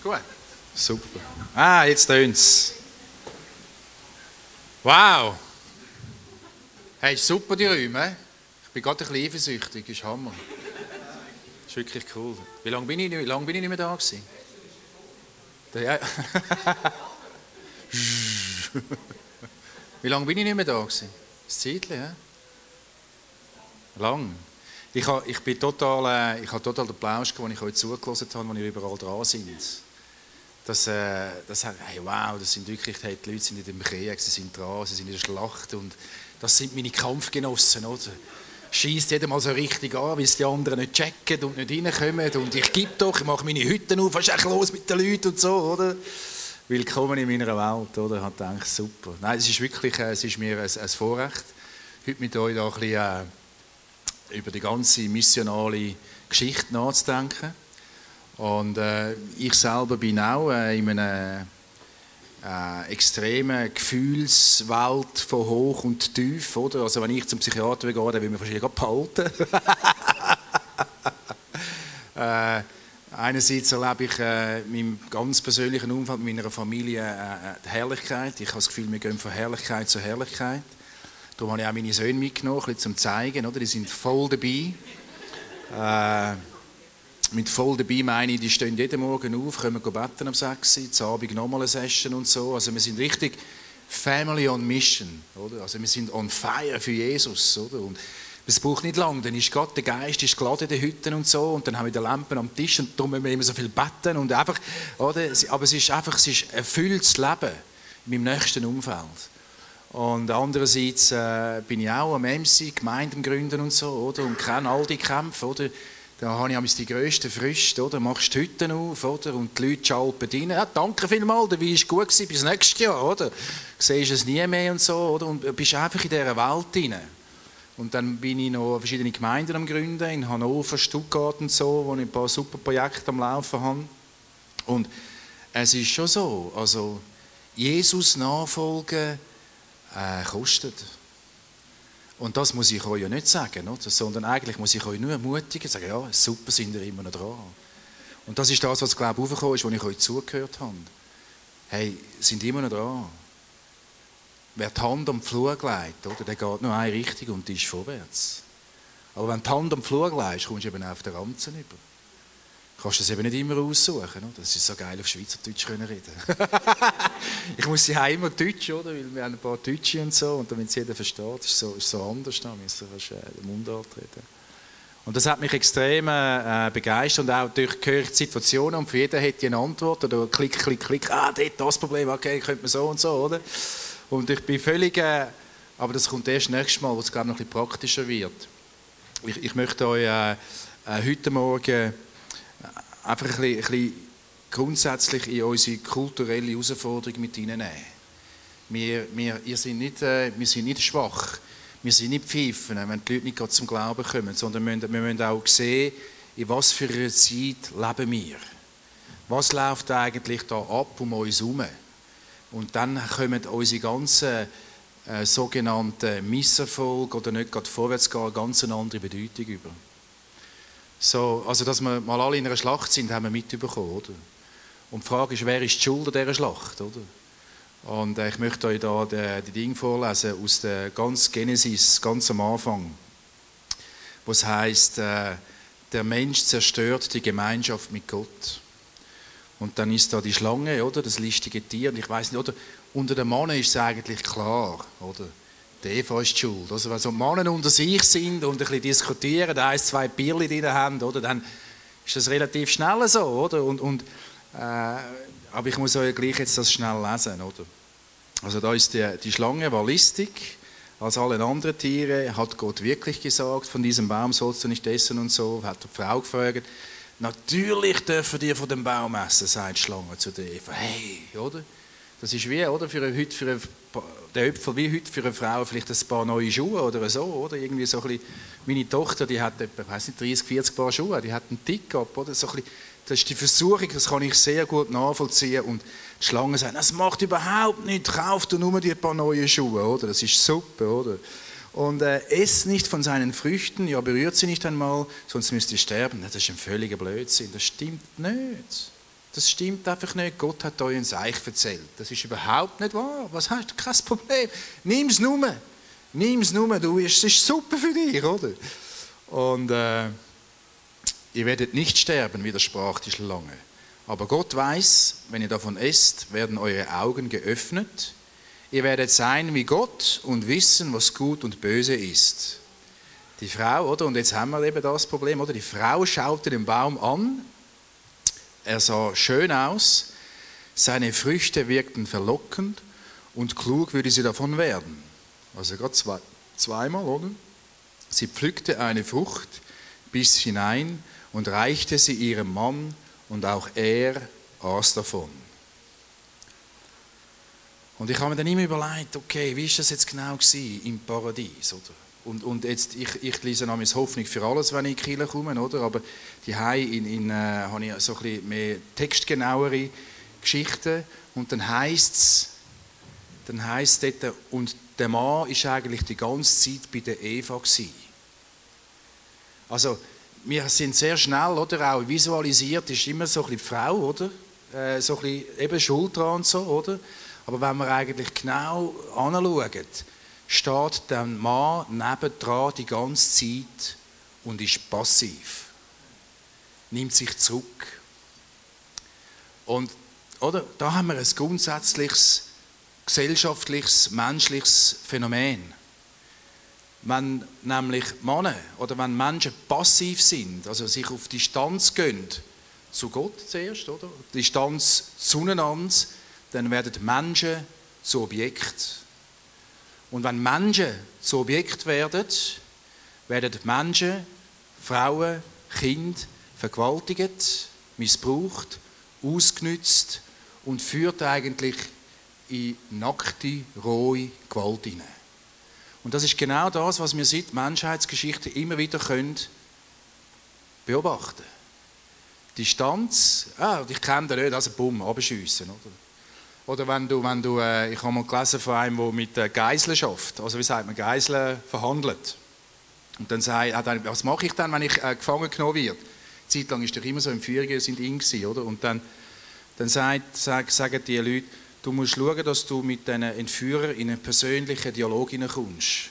Ist gut? Super. Ah, jetzt tönt's. Wow! Hey, super die Räume. Ich bin gerade ein bisschen eifersüchtig, ist Hammer. Ist wirklich cool. Wie lange bin ich, wie lange bin ich nicht mehr da gewesen? Ja. wie lange bin ich nicht mehr da gewesen? Ein Zeitchen, ja? Lang. Ich, habe, ich bin total, äh, ich habe total den Plausch, als ich euch zugelassen habe, als ihr überall dran sind. Das, äh, das, hey, wow, das sind wirklich, hey, die Leute sind in dem Krieg, sie sind dran, sie sind in der Schlacht und das sind meine Kampfgenossen, oder? Schießt jeder mal so richtig an, weil es die anderen nicht checken und nicht reinkommen und ich gebe doch, ich mache meine Hütten auf, was ist los mit den Leuten und so, oder? Willkommen in meiner Welt, oder? Ich habe super. Nein, es ist wirklich, äh, es ist mir ein, ein Vorrecht, heute mit euch da ein bisschen, äh, über die ganze missionale Geschichte nachzudenken. Und äh, ich selber bin auch äh, in einer äh, extremen Gefühlswelt von hoch und tief. Oder? Also wenn ich zum Psychiater gehe, dann will man wahrscheinlich behalten. äh, einerseits erlebe ich äh, in meinem ganz persönlichen Umfeld, mit meiner Familie, äh, die Herrlichkeit. Ich habe das Gefühl, wir gehen von Herrlichkeit zu Herrlichkeit. Darum habe ich auch meine Söhne mitgenommen, um zu zeigen. Oder? Die sind voll dabei. Äh, mit voll dabei meine ich, die stehen jeden Morgen auf, kommen beten am 6 Uhr, zum Abend nochmal eine Session und so. Also wir sind richtig Family on Mission. Oder? Also wir sind on fire für Jesus. Oder? Und es braucht nicht lange, dann ist Gott, der Geist ist geladen in den Hütten und so und dann haben wir die Lampen am Tisch und darum müssen wir immer so viel beten und einfach, oder? Aber es ist einfach, es ist erfülltes Leben in meinem nächsten Umfeld. Und andererseits äh, bin ich auch am MC, Gemeinden gründen und so, oder? Und kenne all die Kämpfe, oder? Da habe ich die grössten Früchte, oder? Machst die Hütten auf, oder? Und die Leute schalpen rein. Ja, danke vielmals, der Wein war gut gewesen, bis nächstes Jahr, oder? Du siehst es nie mehr und so, oder? Und bist einfach in dieser Welt drin. Und dann bin ich noch verschiedene Gemeinden am Gründen, in Hannover, Stuttgart und so, wo ich ein paar super Projekte am Laufen habe. Und es ist schon so, also Jesus nachfolgen, äh, kostet. Und das muss ich euch ja nicht sagen, oder? sondern eigentlich muss ich euch nur ermutigen, sagen, ja, super, sind ihr immer noch dran. Und das ist das, was, glaube ich, aufgekommen ist, als ich euch zugehört habe. Hey, sind immer noch dran. Wer die Hand am Flug legt, oder, der geht nur eine Richtung und die ist vorwärts. Aber wenn die Hand am Flug legst, kommst du eben auf den Ranzen über kannst das eben nicht immer aussuchen. Oder? Das ist so geil, auf Schweizerdeutsch können reden. ich muss sie immer Deutsch, oder? Weil wir haben ein paar Deutsche und so. Und damit es jeder versteht, ist so, ist so anders. Da müssen wir den Mundart reden. Und das hat mich extrem äh, begeistert. Und auch durch die Situationen. Und für jeden hätte eine Antwort. Oder klick, klick, klick. Ah, dort das Problem. Okay, könnte man so und so, oder? Und ich bin völlig. Äh, aber das kommt erst nächstes Mal, wo es, glaube ich, noch ein bisschen praktischer wird. Ich, ich möchte euch äh, äh heute Morgen einfach ein bisschen, ein bisschen grundsätzlich in unsere kulturelle Herausforderung mit hineinnehmen. Wir, wir, wir, sind nicht, äh, wir sind nicht schwach, wir sind nicht pfeifen, wenn die Leute nicht gerade zum Glauben kommen, sondern wir müssen, wir müssen auch sehen, in was für einer Zeit leben wir. Was läuft eigentlich da ab um uns herum? Und dann kommen unsere ganzen äh, sogenannten Misserfolge oder nicht gerade vorwärts gehen, ganz eine andere Bedeutung über. So, also, dass wir mal alle in einer Schlacht sind, haben wir mitbekommen, oder? Und die Frage ist, wer ist die Schuld an dieser Schlacht, oder? Und äh, ich möchte euch da die, die Dinge vorlesen aus der ganz Genesis, ganz am Anfang, wo es heißt, äh, der Mensch zerstört die Gemeinschaft mit Gott. Und dann ist da die Schlange, oder, das listige Tier. Und ich weiß nicht, oder, unter den Männern ist es eigentlich klar, oder? Die Eva ist die schuld. Also wenn so Männer unter sich sind und ein bisschen diskutieren, da eins, zwei Bierli drin haben, oder, dann ist das relativ schnell so, oder? Und, und, äh, aber ich muss euch gleich jetzt das schnell lesen, oder? Also da ist die, die Schlange war listig als alle anderen Tiere, hat Gott wirklich gesagt, von diesem Baum sollst du nicht essen und so, hat die Frau gefragt. Natürlich dürfen die von dem Baum essen, sagt die Schlange zu der Eva. Hey, oder? Das ist wie, oder? Für, heute für eine der Öpfel wie heute für eine Frau vielleicht ein paar neue Schuhe oder so, oder? Irgendwie so ein bisschen, meine Tochter, die hat etwa, weiß nicht, 30, 40 Paar Schuhe, die hat einen Tick-Up, oder? So ein das ist die Versuchung, das kann ich sehr gut nachvollziehen und die Schlange sagen, das macht überhaupt nichts, kauf du nur die paar neue Schuhe, oder? Das ist super, oder? Und äh, ess nicht von seinen Früchten, ja, berührt sie nicht einmal, sonst müsst ihr sterben. Das ist ein völliger Blödsinn, das stimmt nicht. Das stimmt einfach nicht. Gott hat euch ein Seich erzählt. Das ist überhaupt nicht wahr. Was hast du? Kein Problem. Nimm es nur. Nimm es nur. Du, es ist super für dich, oder? Und äh, ihr werdet nicht sterben, widersprach die Schlange. Aber Gott weiß, wenn ihr davon esst, werden eure Augen geöffnet. Ihr werdet sein wie Gott und wissen, was gut und böse ist. Die Frau, oder? Und jetzt haben wir eben das Problem, oder? Die Frau schaute den Baum an er sah schön aus, seine Früchte wirkten verlockend und klug würde sie davon werden. Also gerade zwei, zweimal, oder? Sie pflückte eine Frucht, biss hinein und reichte sie ihrem Mann und auch er aß davon. Und ich habe mir dann immer überlegt, okay, wie ist das jetzt genau im Paradies, oder? Und, und jetzt, ich, ich lese namens Hoffnung für alles, wenn ich in die Kirche komme, oder? aber die in, in, äh, habe ich so ein bisschen mehr textgenauere Geschichten und dann heißt es, dann heisst dort, und der Mann ist eigentlich die ganze Zeit bei der Eva gewesen. Also, wir sind sehr schnell, oder, auch visualisiert, ist immer so ein bisschen die Frau, oder? Äh, so ein bisschen eben schuld dran und so, oder? Aber wenn wir eigentlich genau anschauen, steht der Mann nebendran die ganze Zeit und ist passiv. Nimmt sich zurück. Und oder, da haben wir ein grundsätzliches gesellschaftliches, menschliches Phänomen. Wenn nämlich Männer oder wenn Menschen passiv sind, also sich auf Distanz gehen, zu Gott zuerst, oder? Distanz zueinander, dann werden Menschen zu Objekt. Und wenn Menschen zu Objekt werden, werden Menschen, Frauen, Kinder vergewaltigt, missbraucht, ausgenützt und führt eigentlich in nackte, rohe Gewalt hinein. Und das ist genau das, was wir seit Menschheitsgeschichte immer wieder können beobachten Distanz, ah, ich kenne den nicht, also bumm, abschiessen, oder? Oder wenn du, wenn du äh, ich habe mal gelesen von einem, der mit äh, Geiseln schafft, also wie sagt man, Geiseln verhandelt. Und dann sagt er, was mache ich dann, wenn ich äh, gefangen genommen werde? Zeit lang ist doch immer so, im Führungen sind in gewesen, oder? Und dann, dann sagt, sag, sagen die Leute, du musst schauen, dass du mit diesen Entführern in einen persönlichen Dialog hineinkommst.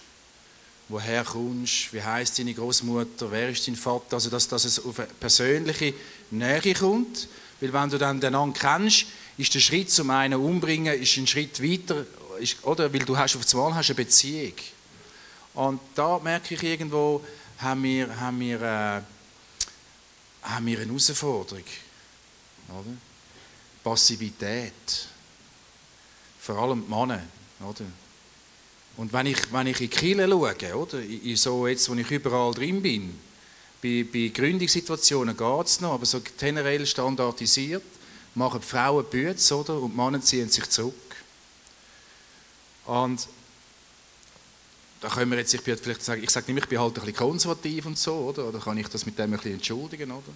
Woher kommst wie heißt deine Großmutter, wer ist dein Vater? Also, dass, dass es auf eine persönliche Nähe kommt. Weil wenn du dann den anderen kennst, ist der Schritt zum einen umbringen, ist ein Schritt weiter, ist, oder? Weil du hast auf einmal hast eine Beziehung. Und da merke ich irgendwo, haben wir, haben wir, äh, haben wir eine Herausforderung. Oder? Passivität. Vor allem die Männer. Oder? Und wenn ich, wenn ich in Kirche schaue, oder? In so jetzt, wo ich überall drin bin, bei, bei Gründungssituationen geht es noch, aber so generell standardisiert, machen die Frauen Bütze, oder? Und die Männer ziehen sich zurück. Und da können wir jetzt, ich bin vielleicht sagen, ich sage nicht, ich bin halt ein bisschen konservativ und so, oder? Oder kann ich das mit dem ein bisschen entschuldigen, oder?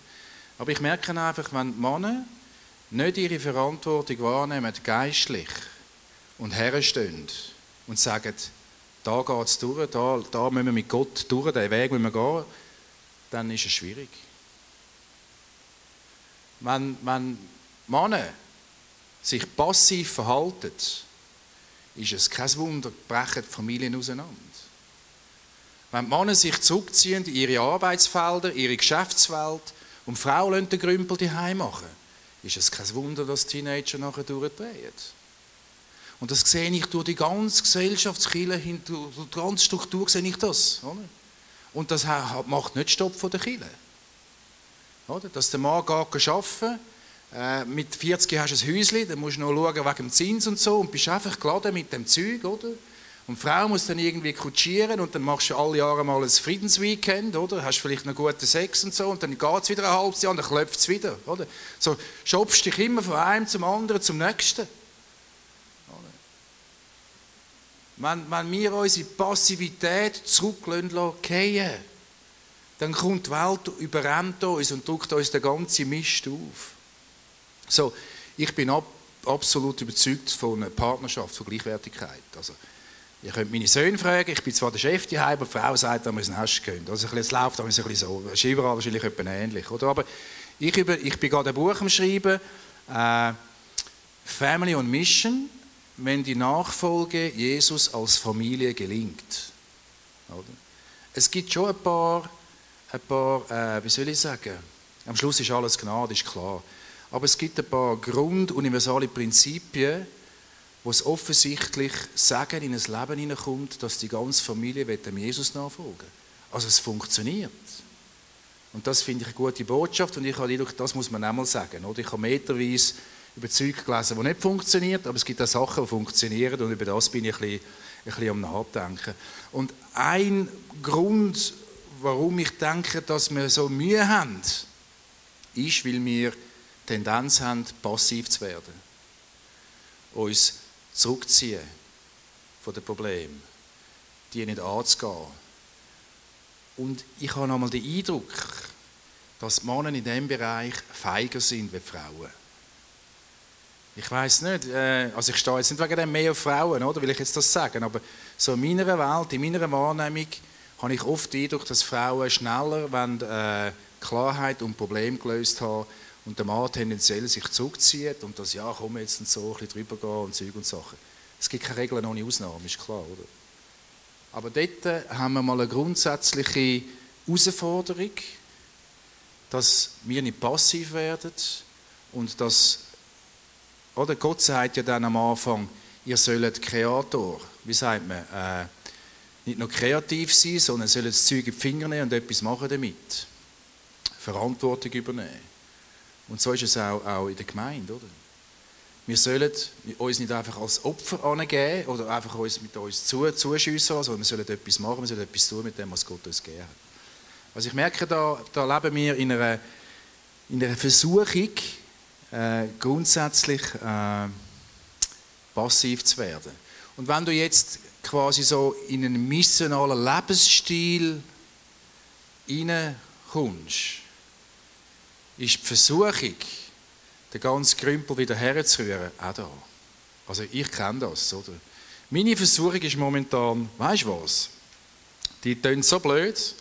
Aber ich merke einfach, wenn Männer nicht ihre Verantwortung wahrnehmen, geistlich, und herstehen und sagen, da geht es durch, da, da müssen wir mit Gott durch, den Weg müssen wir gehen, dann ist es schwierig. Wenn, wenn Männer sich passiv verhalten, ist es kein Wunder, brechen die Familien auseinander. Wenn die Männer sich zurückziehen in ihre Arbeitsfelder, ihre Geschäftswelt und Frauen den Grümpel die machen, ist es kein Wunder, dass Teenager nachher durchdrehen. Und das sehe ich durch die ganze Gesellschaftskille, durch die ganze Struktur sehe ich das. Oder? Und das macht nicht Stopp von der Kille. Dass der Mann geht arbeiten äh, mit 40 hast du ein Häuschen, dann musst du noch schauen wegen dem Zins und so und bist einfach geladen mit dem Zeug, oder? Und die Frau muss dann irgendwie kutschieren und dann machst du alle Jahre mal ein Friedensweekend, oder? Hast vielleicht noch guten Sex und so und dann geht es wieder ein halbes Jahr und dann klopft es wieder, oder? So schopfst dich immer von einem zum anderen, zum nächsten. Wenn, wenn wir unsere Passivität zurücklassen lassen, dann kommt die Welt, überrennt uns und drückt uns den ganzen Mist auf. So, ich bin ab, absolut überzeugt von einer Partnerschaft, von Gleichwertigkeit. Also, ihr könnt meine Söhne fragen, ich bin zwar der Chef die aber die Frau sagt, da ein Nest gehen. Also, es läuft ein bisschen so. Es ist überall wahrscheinlich etwas ähnlich. Oder? Aber ich, über, ich bin gerade ein Buch am Schreiben Äh, Family on Mission, wenn die Nachfolge Jesus als Familie gelingt. Oder? Es gibt schon ein paar, ein paar äh, wie soll ich sagen, am Schluss ist alles Gnade, ist klar. Aber es gibt ein paar grunduniversale Prinzipien, wo es offensichtlich sagen in ein Leben hineinkommt, dass die ganze Familie dem Jesus nachfolgen Also es funktioniert. Und das finde ich eine gute Botschaft und ich habe Eindruck, das muss man einmal sagen. Oder? Ich habe meterweise überzeugt gelesen, die nicht funktioniert, aber es gibt auch Sachen, die funktionieren und über das bin ich ein bisschen, ein bisschen am Nachdenken. Und ein Grund, warum ich denke, dass wir so Mühe haben, ist, weil wir Tendenz haben, passiv zu werden. Uns zurückziehen von den Problemen, die nicht anzugehen. Und ich habe einmal den Eindruck, dass die Männer in diesem Bereich feiger sind wie Frauen. Ich weiß nicht, äh, also ich stehe jetzt nicht wegen dem mehr auf Frauen, oder will ich jetzt das sagen, aber so in meiner Welt, in meiner Wahrnehmung, habe ich oft den Eindruck, dass Frauen schneller wenn, äh, Klarheit und Probleme gelöst haben und der Mann tendenziell sich zurückzieht und das, ja, komm jetzt und so, ein bisschen drüber gehen und Zeug und Sachen. Es gibt keine Regeln ohne Ausnahmen, ist klar, oder? Aber dort haben wir mal eine grundsätzliche Herausforderung, dass wir nicht passiv werden und dass oder Gott sagt ja dann am Anfang, ihr sollt Kreator, wie sagt man, äh, nicht nur kreativ sein, sondern sollt das Zeug in die Finger nehmen und etwas machen damit. Verantwortung übernehmen. Und so ist es auch, auch in der Gemeinde, oder? Wir sollen uns nicht einfach als Opfer angeben oder einfach uns mit uns zu, zuschiessen, sondern wir sollen etwas machen, wir sollen etwas tun mit dem, was Gott uns gegeben hat. Also ich merke, da, da leben wir in einer, in einer Versuchung, äh, grundsätzlich äh, passiv zu werden. Und wenn du jetzt quasi so in einen missionalen Lebensstil hineinkommst, ist die Versuchung, den ganzen Krümpel wieder herzurühren, auch da. Also ich kenne das, oder? Meine Versuchung ist momentan, weißt du was? Die tönt so blöd,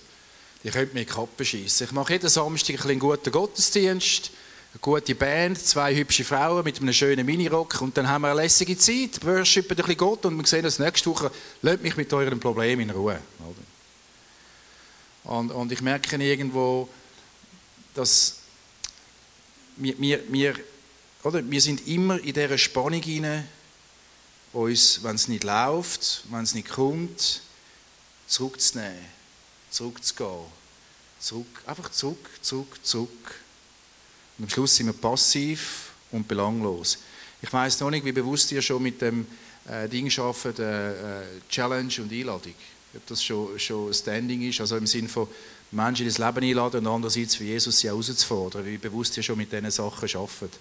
die könnte mir die Kappe schiessen. Ich mache jeden Samstag einen guten Gottesdienst, eine gute Band, zwei hübsche Frauen mit einem schönen Minirock und dann haben wir eine lässige Zeit, worshipen ein bisschen Gott und wir sehen uns nächste Woche, lasst mich mit euren Problemen in Ruhe. Und, und ich merke irgendwo, dass wir, wir, wir, oder, wir sind immer in dieser Spannung hinein, uns, wenn es nicht läuft, wenn es nicht kommt, zurückzunehmen, zurückzugehen, zurück, einfach zurück, zurück, zurück. Und am Schluss sind wir passiv und belanglos. Ich weiß noch nicht, wie bewusst ihr schon mit dem äh, Ding arbeitet, äh, äh, Challenge und Einladung. Ob das schon, schon Standing ist, also im Sinne von Menschen ins Leben einladen und andererseits für Jesus sie herauszufordern, wie bewusst ihr schon mit diesen Sachen arbeitet.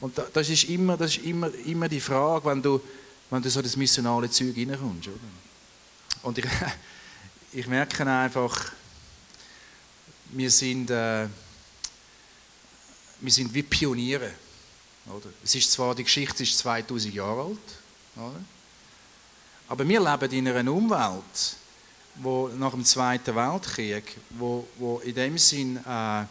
Und das ist immer, das ist immer, immer die Frage, wenn du, wenn du so das missionale Zeug reinkommst. Oder? Und ich, ich merke einfach, wir sind... Äh, wir sind wie Pioniere. Oder? Es ist zwar, die Geschichte ist 2000 Jahre alt, oder? aber wir leben in einer Umwelt, wo nach dem Zweiten Weltkrieg, wo, wo in dem Sinn äh, äh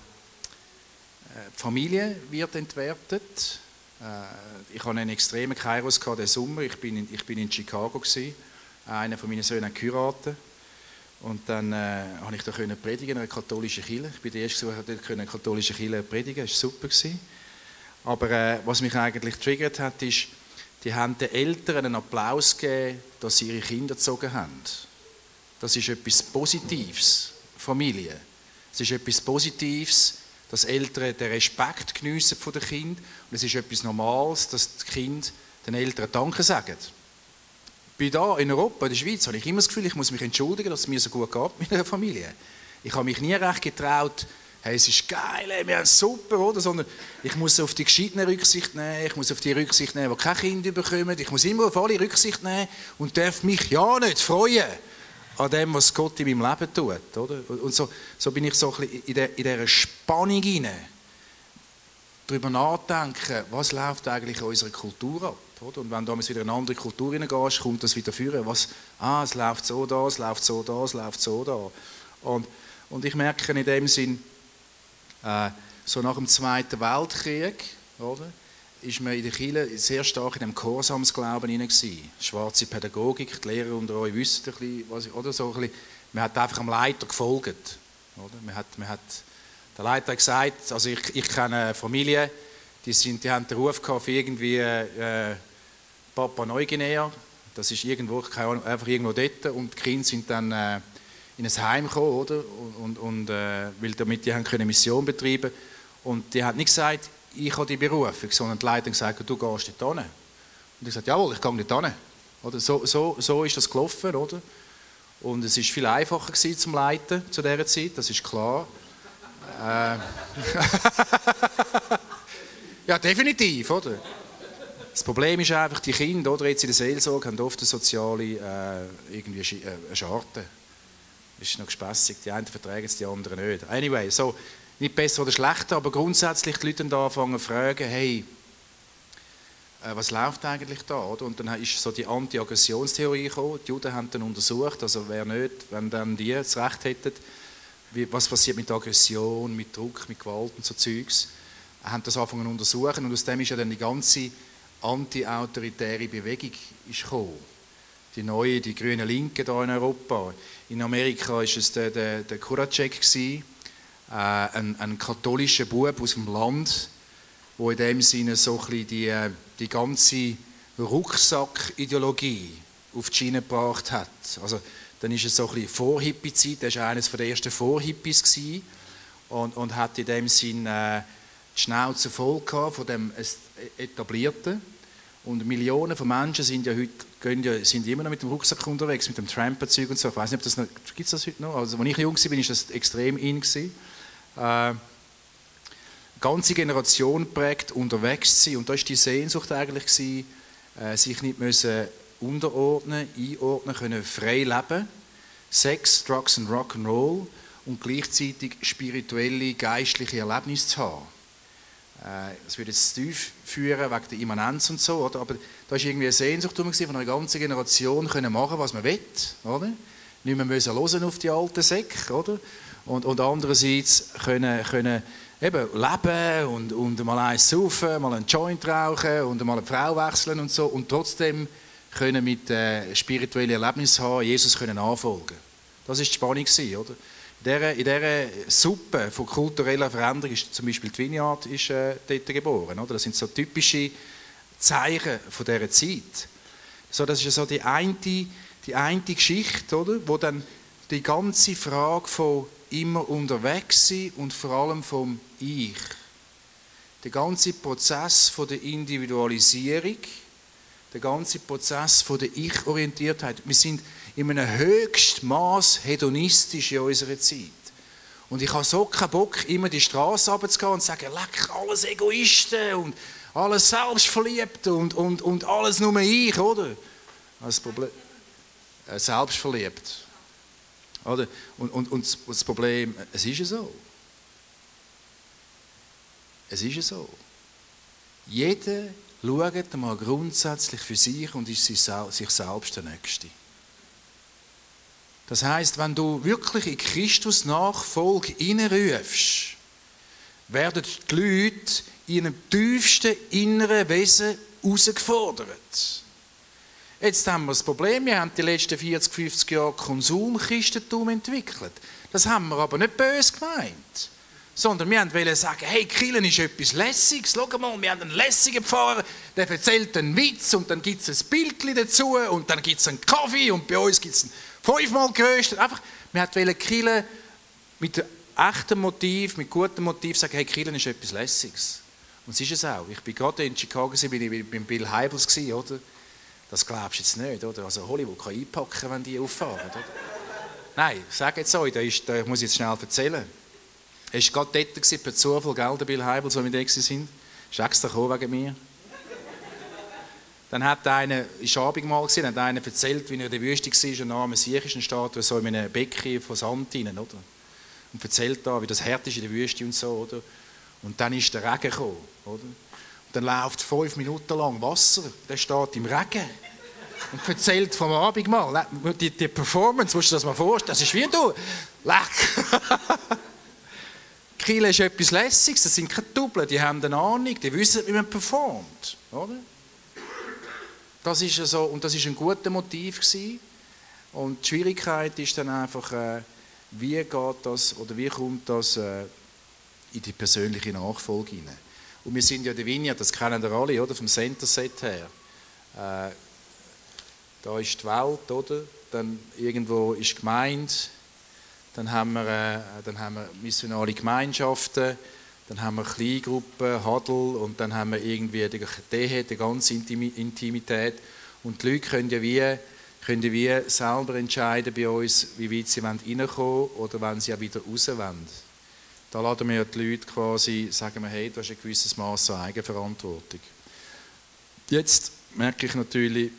Familie wird entwertet. Äh, ich hatte einen extremen Kairos diesen Sommer. Ich bin in, ich bin in Chicago gewesen. Einer von meinen Söhnen hat. Und dann äh, habe ich da können predigen in einer katholischen Kirche. Ich bin der Erste, der dort eine katholische Kirche predigen Das war super. Gewesen. Aber äh, was mich eigentlich triggert hat, ist, die haben den Eltern einen Applaus gegeben, dass sie ihre Kinder gezogen haben. Das ist etwas Positives, Familie. Es ist etwas Positives, dass Eltern den Respekt geniessen von den Kindern. Und es ist etwas Normales, dass die Kinder den Eltern Danke sagen bin da in Europa, in der Schweiz, habe ich immer das Gefühl, ich muss mich entschuldigen, dass es mir so gut geht mit meiner Familie. Ich habe mich nie recht getraut, hey, es ist geil, ey, wir haben super, oder? Sondern ich muss auf die Gescheiten Rücksicht nehmen, ich muss auf die Rücksicht nehmen, die kein Kind bekommen, ich muss immer auf alle Rücksicht nehmen und darf mich ja nicht freuen an dem, was Gott in meinem Leben tut, oder? Und so, so bin ich so ein bisschen in, der, dieser Spannung hinein, darüber nachdenken, was läuft eigentlich in unserer Kultur ab. Oder? Und wenn du wieder in eine andere Kultur hineingehst, kommt das wieder führen. Was, ah, es läuft so da, es läuft so da, es läuft so da. Und, und ich merke in dem Sinn, äh, so nach dem Zweiten Weltkrieg, oder, ist man in der Kirche sehr stark in dem Gehorsamsglauben hinein Schwarze Pädagogik, die Lehrer unter euch wissen ein bisschen, was ich, oder so ein bisschen, man hat einfach am Leiter gefolgt. Oder? Man hat, man hat, der Leiter hat gesagt, also ich, ich kenne Familien, die, sind, die haben den Ruf gehabt für irgendwie äh, Papa Neuguinea, das ist irgendwo, keine Ahnung, einfach irgendwo dort und die Kinder sind dann äh, in ein Heim gekommen, oder? Und, und, äh, weil damit die haben können Mission betreiben und die haben nicht gesagt, ich habe die Berufung, sondern die Leitung gesagt, du gehst dort hin. Und ich gesagt, jawohl, ich gehe dort hin. Oder so, so, so ist das gelaufen, oder? Und es ist viel einfacher gewesen zum Leiten zu dieser Zeit, das ist klar. äh, ja, definitiv, oder? Das Problem ist einfach, die Kinder, oder jetzt in der Seelsorge, haben oft eine soziale äh, irgendwie äh, Scharte. Das ist noch gespässig. Die einen vertragen es, die anderen nicht. Anyway, so, nicht besser oder schlechter, aber grundsätzlich die Leute da anfangen zu fragen, hey, äh, was läuft eigentlich da? Und dann ist so die Anti-Aggressionstheorie gekommen. Die Juden haben dann untersucht, also wer nicht, wenn dann die das Recht hätten, was passiert mit Aggression, mit Druck, mit Gewalt und so Zeugs, haben das angefangen zu untersuchen und aus dem ist ja dann die ganze anti-autoritäre Bewegung ist gekommen. Die neue, die grüne Linke hier in Europa. In Amerika war es der, der, der Kuracek, äh, ein, ein katholischer Bub aus dem Land, wo in dem Sinne so die, äh, die ganze Rucksackideologie auf die Schiene gebracht hat. Also, dann ist es so ein bisschen Vorhippie-Zeit, er war eines der ersten Vorhippies und, und hat in dem Sinne äh, die Schnauze voll von dem Etablierten. Und Millionen von Menschen sind ja heute ja, sind immer noch mit dem Rucksack unterwegs, mit dem Tramperzeug und so. Ich weiß nicht, ob das noch, gibt es das heute noch? Also, als ich jung war, war das extrem in. Gewesen äh, ganze Generation prägt, unterwegs zu sein. Und da war die Sehnsucht eigentlich, gewesen, äh, sich nicht müssen unterordnen, einordnen können, frei leben. Sex, Drugs und Rock'n'Roll und gleichzeitig spirituelle, geistliche Erlebnisse zu haben. Äh, das würde jetzt tief führen, wegen der Immanenz und so, oder? aber da war irgendwie eine Sehnsucht von einer ganzen Generation, können machen, was man will. Oder? Nicht mehr müssen hören auf die alten Säcke, oder? und, und andererseits können, können eben leben und, und mal eins saufen, mal einen Joint rauchen und mal eine Frau wechseln und so und trotzdem können mit äh, spirituellen Erlebnissen haben, Jesus können nachfolgen. Das ist die Spannung oder? In dieser, in dieser Suppe von kultureller Veränderung ist zum Beispiel die Vineyard ist, äh, dort geboren. Oder? Das sind so typische Zeichen von dieser Zeit. So, das ist so die eine, die eine Geschichte, oder? wo dann die ganze Frage von immer unterwegs sein und vor allem vom Ich. Der ganze Prozess von der Individualisierung, der ganze Prozess von der Ich-Orientiertheit. Wir sind in einem höchsten Maß hedonistisch in unserer Zeit. Und ich habe so keinen Bock, immer die Straße runterzugehen und zu sagen, leck, alles Egoisten und alles selbstverliebt und, und, und alles nur ich, oder? Das Problem. Äh, selbstverliebt. Oder? Und, und, und das Problem, es ist ja so. Es ist ja so. Jeder schaut einmal grundsätzlich für sich und ist sich selbst der Nächste. Das heißt, wenn du wirklich in Christus Nachfolge hineinrufst, werden die Leute in ihrem tiefsten inneren Wesen herausgefordert. Jetzt haben wir das Problem, wir haben die letzten 40, 50 Jahre Konsumchristentum entwickelt. Das haben wir aber nicht böse gemeint. Sondern wir wollten sagen, hey, Killen ist etwas Lässiges. Schau mal, wir haben einen lässigen Pfarrer, der erzählt einen Witz und dann gibt es ein Bildchen dazu und dann gibt es einen Kaffee und bei uns gibt es einen fünfmal geröstet. Einfach, wir wollten Killen mit echtem Motiv, mit gutem Motiv sagen, hey, Killen ist etwas Lässiges. Und es ist es auch. Ich bin gerade in Chicago, bin ich beim Bill Heibels, oder? Das glaubst du jetzt nicht, oder? Also Hollywood kann einpacken, wenn die auffahren, oder? Nein, sag jetzt euch, da, ist, da muss ich jetzt schnell erzählen. Er war gerade dort per Zufall, gell, der Bill Heibel, so wie wir da sind. Ist extra gekommen wegen mir. Dann hat einer, ist Abendmahl gewesen, hat einer erzählt, wie er in der Wüste war, nach einem siechischen Statue, so in einem Becken von Sand rein, oder? Und erzählt da, wie das hart ist in der Wüste und so, oder? Und dann ist der Regen gekommen, oder? Dann läuft fünf Minuten lang Wasser, der steht im Regen und erzählt vom Abendmahl. Die, die Performance, musst du dir das mal vorstellen, das ist wie du. Leck! Kille ist etwas Lässiges, das sind keine Double, die haben eine Ahnung, die wissen, wie man performt. Oder? Das ist so, und das ist ein guter Motiv gewesen. Und die Schwierigkeit ist dann einfach, äh, wie geht das oder wie kommt das äh, in die persönliche Nachfolge hinein. Und wir sind ja die Vineyard, das kennen wir alle, oder? Vom Center Set her. Äh, da ist die Welt, oder? Dann irgendwo ist Gemeinde, dann haben wir, äh, dann haben wir missionale Gemeinschaften, dann haben wir Kleingruppen, Hadel und dann haben wir irgendwie die, die, ganze Intimität. Und die Leute können ja wie, können wie selber entscheiden bei uns, wie weit sie reinkommen wollen oder wenn sie ja wieder raus wollen. Da laden wir die Leute quasi, sagen wir, hey, du hast ein gewisses Maß an Eigenverantwortung. Jetzt merke ich natürlich,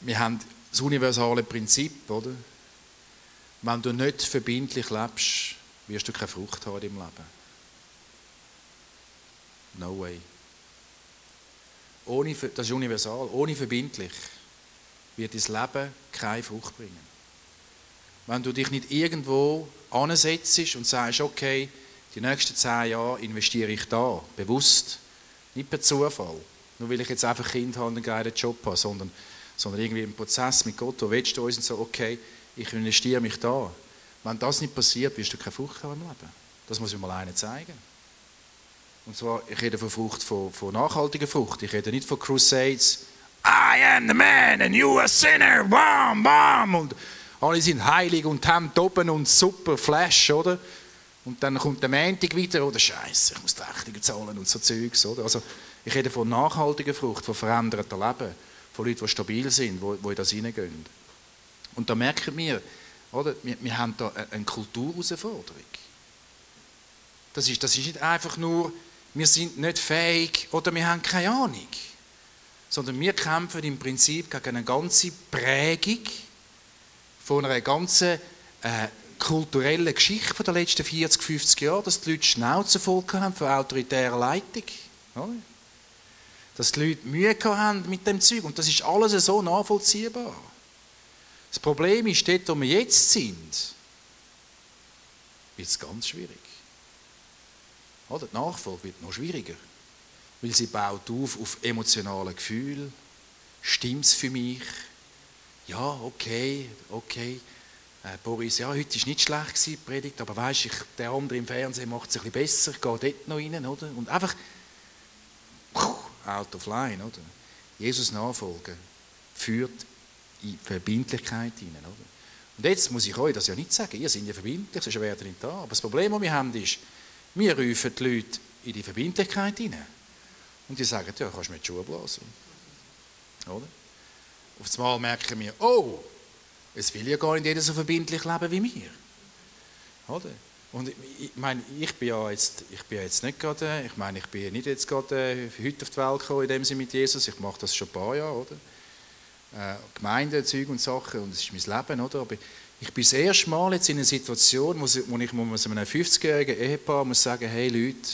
wir haben das universale Prinzip, oder? Wenn du nicht verbindlich lebst, wirst du keine Frucht haben im Leben. No way. Ohne, das ist universal. Ohne verbindlich wird dein Leben keine Frucht bringen. Wenn du dich nicht irgendwo ansetzt und sagst, okay, die nächsten zehn Jahre investiere ich da, bewusst, nicht per Zufall, nur weil ich jetzt einfach Kind habe und einen geilen Job habe, sondern, sondern irgendwie im Prozess mit Gott, wo willst du uns und so, okay, ich investiere mich da. Wenn das nicht passiert, wirst du keine Frucht haben im Leben. Das muss ich mal einer zeigen. Und zwar, ich rede von Frucht, von, von nachhaltiger Frucht. Ich rede nicht von Crusades. I am the man and you a sinner. Bam, bam. Und alle sind heilig und haben oben und super Flash, oder? Und dann kommt der Montag wieder, oder Scheiße, ich muss die Rechnungen zahlen und so Zeugs, oder? Also, ich rede von nachhaltiger Frucht, von verändertem Leben, von Leuten, die stabil sind, die, in das hineingehen. Und da merken wir, oder? Wir, wir haben da eine Kulturherausforderung. Das ist, das ist nicht einfach nur, wir sind nicht fähig oder wir haben keine Ahnung, sondern wir kämpfen im Prinzip gegen eine ganze Prägung von einer ganzen äh, kulturellen Geschichte der letzten 40, 50 Jahre, dass die Leute Schnauze voll haben von autoritärer Leitung. Dass die Leute Mühe haben mit dem Zeug. Und das ist alles so nachvollziehbar. Das Problem ist, dort, wo wir jetzt sind, wird es ganz schwierig. Oder? Die Nachfolge wird noch schwieriger. Weil sie baut auf auf emotionale Gefühle. Stimmt es für mich? Ja, okay, okay. Äh, Boris, ja, heute war nicht schlecht die Predigt, aber weißt, ich, der andere im Fernsehen macht es ein bisschen besser, gehe dort noch rein, oder? Und einfach out of line, oder? Jesus nachfolgen führt in Verbindlichkeit hinein, oder? Und jetzt muss ich euch das ja nicht sagen, ihr seid ja verbindlich, sonst wäre ihr nicht da. Aber das Problem, das wir haben, ist, wir rufen die Leute in die Verbindlichkeit hinein. Und die sagen, ja, kannst du mir die Schuhe blasen. Oder? Auf einmal merken wir, oh, es will ja gar nicht jeder so verbindlich leben wie wir. Oder? Und ich, meine, ich bin ja jetzt, ich bin jetzt nicht gerade, ich meine, ich bin nicht jetzt gerade äh, heute auf die Welt gekommen, in dem Sinne mit Jesus, ich mache das schon ein paar Jahre, oder? Äh, Gemeinde, Zeug und Sachen, und es ist mein Leben, oder? Aber ich bin das erste Mal jetzt in einer Situation, wo ich, muss einem 50-jährigen Ehepaar muss sagen, hey Leute,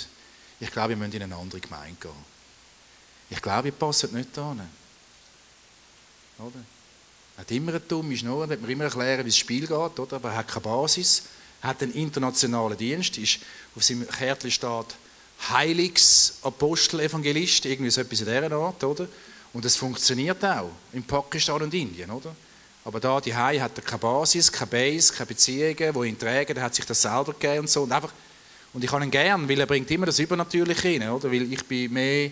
ich glaube, wir müssen in eine andere Gemeinde gehen. Ich glaube, ihr passt nicht da. Oder? Er hat immer einen dummen Schnurren, hat mir immer erklären, wie das Spiel geht, oder? aber er hat keine Basis. Hat einen internationalen Dienst, ist auf seinem Kärtchen steht Heilungsapostel, Evangelist, irgendwie so etwas in dieser Art, oder? Und es funktioniert auch in Pakistan und Indien, oder? Aber da, die Hai hat er keine Basis, keine Base, keine Beziehungen, die ihn tragen, er hat sich das selber gegeben und so. Und, einfach, und ich habe ihn gern, weil er bringt immer das Übernatürliche rein, oder? Weil ich bin mehr,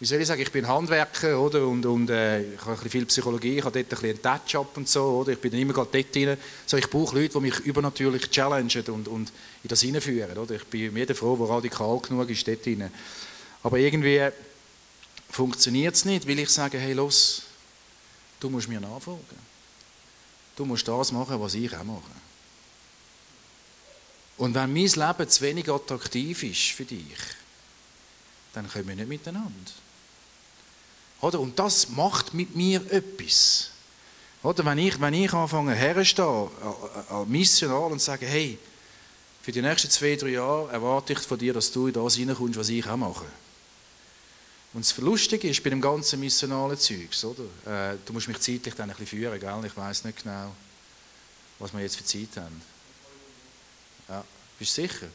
wie soll ich sagen, ich bin Handwerker, oder? Und, und äh, ich habe ein bisschen viel Psychologie, ich habe dort ein bisschen einen Touch-up und so, oder? Ich bin dann immer gerade dort rein. So, ich brauche Leute, die mich übernatürlich challengen und, und in das hineinführen, oder? Ich bin jeder froh, der radikal genug ist dort rein. Aber irgendwie funktioniert es nicht, weil ich sage, hey, los, du musst mir nachfolgen. Du musst das machen, was ich auch mache. Und wenn mein Leben zu wenig attraktiv ist für dich, dann können wir nicht miteinander. Oder? Und das macht mit mir etwas. Oder? Wenn, ich, wenn ich anfange herzustehen, als Missionar und sage, hey, für die nächsten zwei, drei Jahre erwarte ich von dir, dass du in das hineinkommst, was ich auch mache. Und das Lustige ist bei dem ganzen missionalen Zeugs, oder? Äh, du musst mich zeitlich dann ein bisschen führen, gell? Ich weiß nicht genau, was wir jetzt für Zeit haben. Ja, bist du sicher?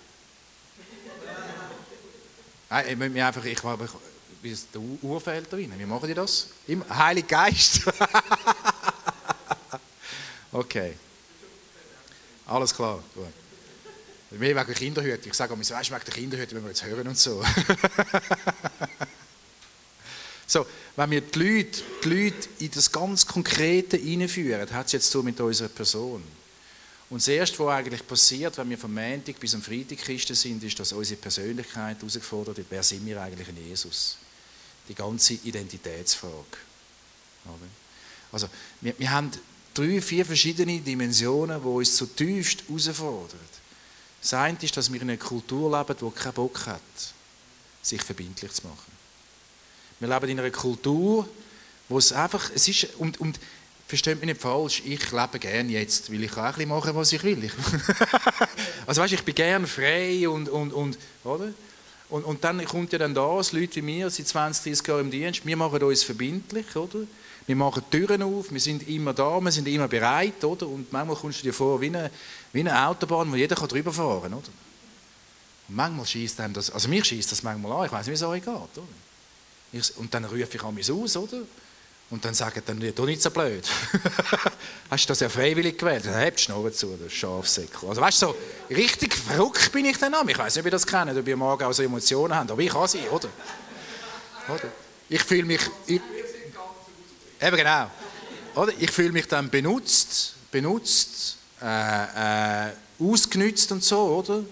Nein, ich einfach, ich war, wie ist der Urfeld da Wie machen die das? Im Heilig Geist. okay. Alles klar, gut. Mehr wegen der Kinderhüte. Ich sage, weißt du, wegen der Kinderhüte, wenn wir jetzt hören und so. so, wenn wir die Leute, die Leute in das ganz Konkrete hineinführen, hat es jetzt so mit unserer Person. Und das Erste, was eigentlich passiert, wenn wir vom Montag bis am Freitag Christen sind, ist, dass unsere Persönlichkeit herausgefordert wird. Wer sind wir eigentlich in Jesus? Die ganze Identitätsfrage. Also, wir, wir haben drei, vier verschiedene Dimensionen, die uns zutiefst herausfordern. Das eine ist, dass wir in einer Kultur leben, die keinen Bock hat, sich verbindlich zu machen. Wir leben in einer Kultur, wo es einfach, es ist, und, und versteht mich nicht falsch, ich lebe gerne jetzt, weil ich kann auch machen, was ich will. also weißt, ich bin gerne frei und, und, und, oder? Und, und dann kommt ja dann das, Leute wie mir, seit 20, 30 Jahren im Dienst, wir machen uns verbindlich, oder? Wir machen Türen auf, wir sind immer da, wir sind immer bereit, oder? Und manchmal kommst du dir vor wie eine, wie eine Autobahn, wo jeder drüber fahren kann, oder? Und manchmal schießt einem das, also mir schießt das manchmal an, ich weiß nicht, wie es euch geht, oder? Ich, und dann rufe ich an mich aus, oder? Und dann sagen dann, du nicht so blöd. Hast du das ja freiwillig gewählt? Dann habt Schnurren zu, der Schafsäckel. Also weißt du, so richtig verrückt bin ich dann an. Ich weiß nicht, ob ihr das kennt, ob ihr morgen auch so Emotionen habt, aber ich kann sie, oder? oder? Ich fühle mich... Ich, Eben genau. Oder? Ich fühle mich dann benutzt, benutzt, äh, äh, ausgenützt und so, oder?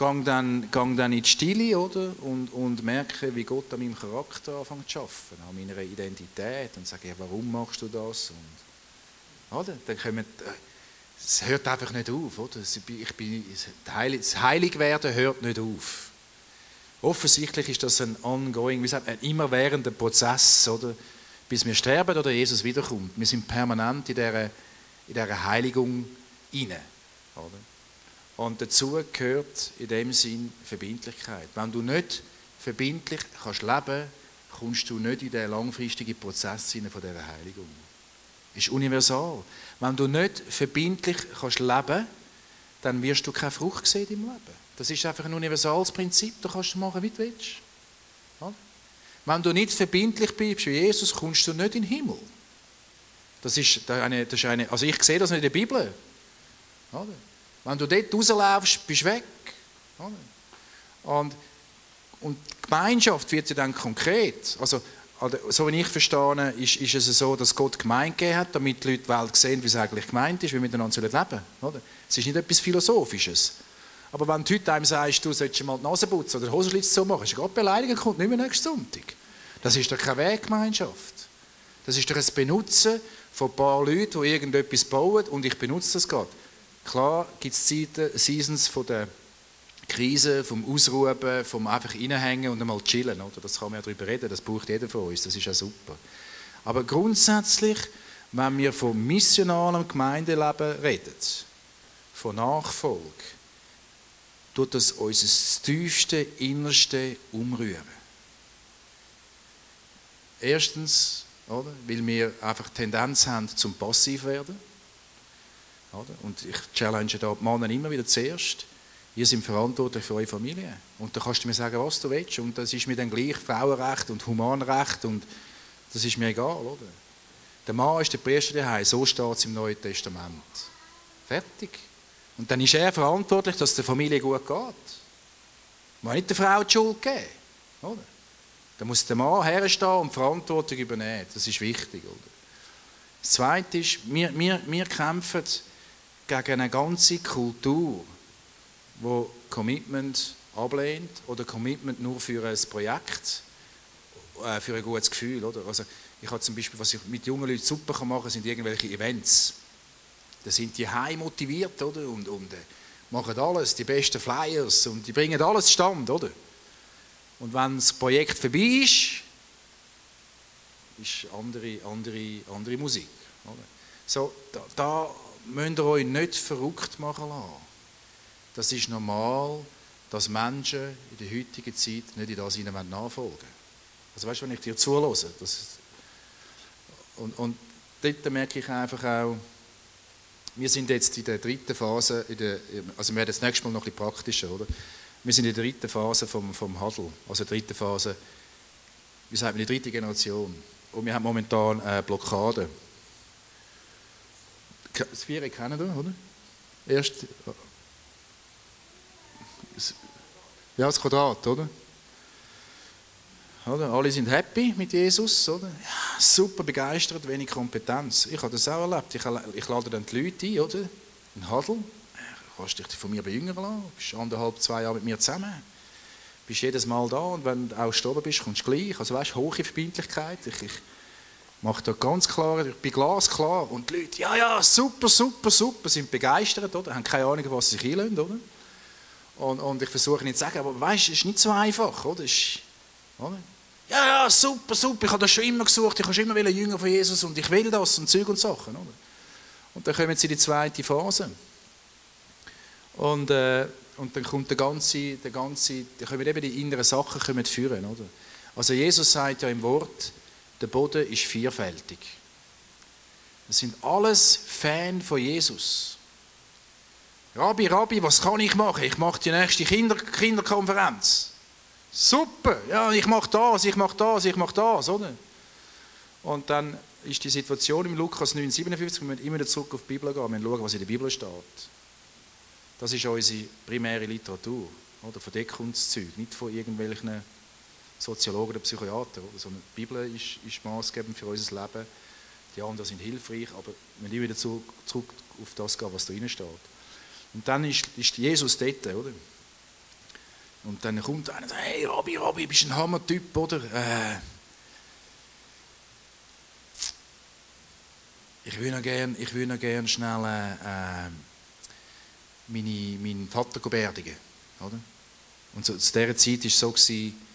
Gang dann, gang dann in die Stille, oder? Und, und merke, wie Gott an meinem Charakter anfängt zu arbeiten, an meiner Identität und sage, ja, warum machst du das? Und, oder? Dann kommen, äh, es hört einfach nicht auf, oder? Ich bin, das Heiligwerden hört nicht auf. Offensichtlich ist das ein ongoing, wie sagt man, ein immerwährender Prozess, oder? bis wir sterben oder Jesus wiederkommt. Wir sind permanent in dieser, in dieser Heiligung inne. Und dazu gehört in dem Sinn Verbindlichkeit. Wenn du nicht verbindlich kannst leben kommst du nicht in den langfristigen Prozess von dieser Heiligung. Das ist universal. Wenn du nicht verbindlich kannst leben dann wirst du keine Frucht sehen im Leben. Das ist einfach ein universales Prinzip, da kannst du machen, wie du willst. Wenn du nicht verbindlich bleibst wie Jesus, kommst du nicht in den Himmel. Das ist eine, das ist eine also ich sehe das nicht in der Bibel. Oder? Wenn du dort rauslaufst, bist du weg. Und, und die Gemeinschaft wird ja dann konkret. Also, so wie ich verstehe, ist, ist es so, dass Gott Gemeinde gegeben hat, damit die Leute die Welt sehen, wie es eigentlich gemeint ist, wie wir miteinander leben sollen. Es ist nicht etwas Philosophisches. Aber wenn du heute einem sagst, du solltest mal die Nase putzen oder Hosenschlitz zu machen, ist gerade beleidigt und kommt nicht mehr nächsten Sonntag. Das ist doch keine Weggemeinschaft. Das ist doch ein Benutzen von ein paar Leuten, die irgendetwas bauen und ich benutze das gerade. Klar gibt es Seasons von der Krise, vom Ausruhen, vom einfach reinhängen und einmal chillen. Oder? Das kann man ja darüber reden, das braucht jeder von uns, das ist ja super. Aber grundsätzlich, wenn wir von missionalem Gemeindeleben reden, von Nachfolge, tut das unser tiefste Innerste umrühren. Erstens, oder, weil wir einfach Tendenz haben zum Passiv werden. Oder? Und ich challenge da die Männer immer wieder zuerst. Ihr seid verantwortlich für eure Familie. Und da kannst du mir sagen, was du willst. Und das ist mir dann gleich Frauenrecht und Humanrecht. Und das ist mir egal, oder? Der Mann ist der Priester daheim. So steht es im Neuen Testament. Fertig. Und dann ist er verantwortlich, dass es der Familie gut geht. Man nicht der Frau die Schuld geben. Oder? Da muss der Mann herstehen und Verantwortung übernehmen. Das ist wichtig. Oder? Das Zweite ist, wir, wir, wir kämpfen gegen eine ganze Kultur, die Commitment ablehnt oder Commitment nur für ein Projekt, äh, für ein gutes Gefühl. Oder? Also ich habe zum Beispiel, was ich mit jungen Leuten super machen kann, sind irgendwelche Events. Da sind die heim motiviert oder? Und, und äh, machen alles, die besten Flyers und die bringen alles stand, oder? Und wenn das Projekt vorbei ist, ist andere, andere, andere Musik. Oder? So, da, da müsst ihr euch nicht verrückt machen lassen. Das ist normal, dass Menschen in der heutigen Zeit nicht in das hinein nachfolgen Also weißt du, wenn ich dir zulasse, das, und, und dort merke ich einfach auch, wir sind jetzt in der dritten Phase, in der, also wir werden das nächste Mal noch ein bisschen praktischer, oder? Wir sind in der dritten Phase vom, vom Huddle, also dritte Phase, wie sagt man, die dritte Generation. Und wir haben momentan eine Blockade. Das Viere kennen wir, oder? Erst, ja, das Quadrat, oder? Oder? Alle sind happy mit Jesus, oder? Ja, super begeistert, wenig Kompetenz. Ich habe das auch erlebt. Ich, ich lade dann die Leute ein, oder? Ein Huddle. Kannst dich von mir bejüngern lassen. Du bist anderthalb, zwei Jahre mit mir zusammen. Du bist jedes Mal da und wenn du auch gestorben bist, kommst du gleich. Also weißt, hohe Verbindlichkeit. Ich, ich mache da ganz klar, ich bin glasklar. Und die Leute, ja, ja, super, super, super, sind begeistert, oder? Haben keine Ahnung, was sie sich einlösen, oder? Und, und ich versuche nicht zu sagen, aber weißt, es ist nicht so einfach, oder? Ist, oder? Ja, ja, super, super, ich habe das schon immer gesucht, ich habe schon immer Jünger von Jesus und ich will das und Zeug und Sachen, oder? Und dann kommen sie in die zweite Phase. Und, äh, und dann kommt der ganze, der ganze, dann kommen eben die inneren Sachen führen, oder? Also Jesus sagt ja im Wort, der Boden ist vielfältig. Das sind alles Fan von Jesus. Rabbi, Rabbi, was kann ich machen? Ich mache die nächste Kinder Kinderkonferenz. Super, ja, ich mache das, ich mache das, ich mache das, oder? Und dann ist die Situation im Lukas 9,57, wir müssen immer zurück auf die Bibel gehen, wir müssen schauen, was in der Bibel steht. Das ist unsere primäre Literatur, oder? Verdeckungszeug, nicht von irgendwelchen Soziologen oder Psychiatern, oder? die Bibel ist, ist maßgebend für unser Leben. Die anderen sind hilfreich, aber wir müssen wieder zurück auf das gehen, was da drin steht. Und dann ist, ist Jesus dort, oder? Und dann kommt einer und sagt, hey Robby, Robby, bist ein Hammer-Typ, oder? Äh, ich würde noch gerne würd gern schnell äh, äh, meine, meinen Vater beerdigen, oder? Und so, zu dieser Zeit war es so, gewesen,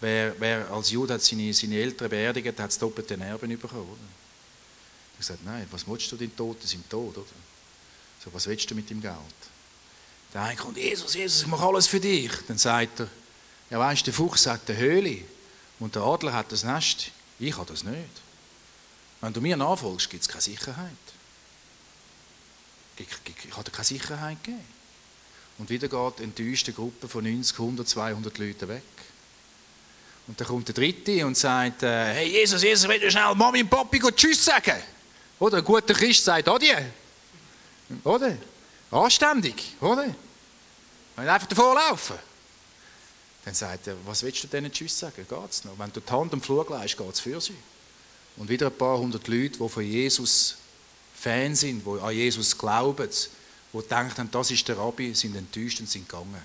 wer, wer als Jude hat seine, seine Eltern beerdigt, hat es doppelte Erben bekommen, oder? Ich gesagt, nein, was willst du, den Toten sind tot, oder? So, was willst du mit dem Geld? Der eine kommt, Jesus, Jesus, ich mache alles für dich. Dann sagt er, ja weißt der Fuchs hat eine Höhle und der Adler hat das Nest. Ich habe das nicht. Wenn du mir nachfolgst, gibt es keine Sicherheit. Ich, ich, ich habe keine Sicherheit gegeben. Und wieder geht enttäuschte Gruppe von 90, 100, 200 Leuten weg. Und dann kommt der Dritte und sagt, äh, hey Jesus, Jesus, will du schnell Mami und Papi Tschüss sagen? Oder ein guter Christ sagt Adieu. Oder? Anständig, oder? Wenn einfach davor laufen. Dann sagt er, was willst du denen Tschüss sagen? Geht's noch? Wenn du die Hand am Flug leist, geht's für sie. Und wieder ein paar hundert Leute, die von Jesus Fan sind, die an Jesus glauben, die denken, das ist der Rabbi, sind enttäuscht und sind gegangen.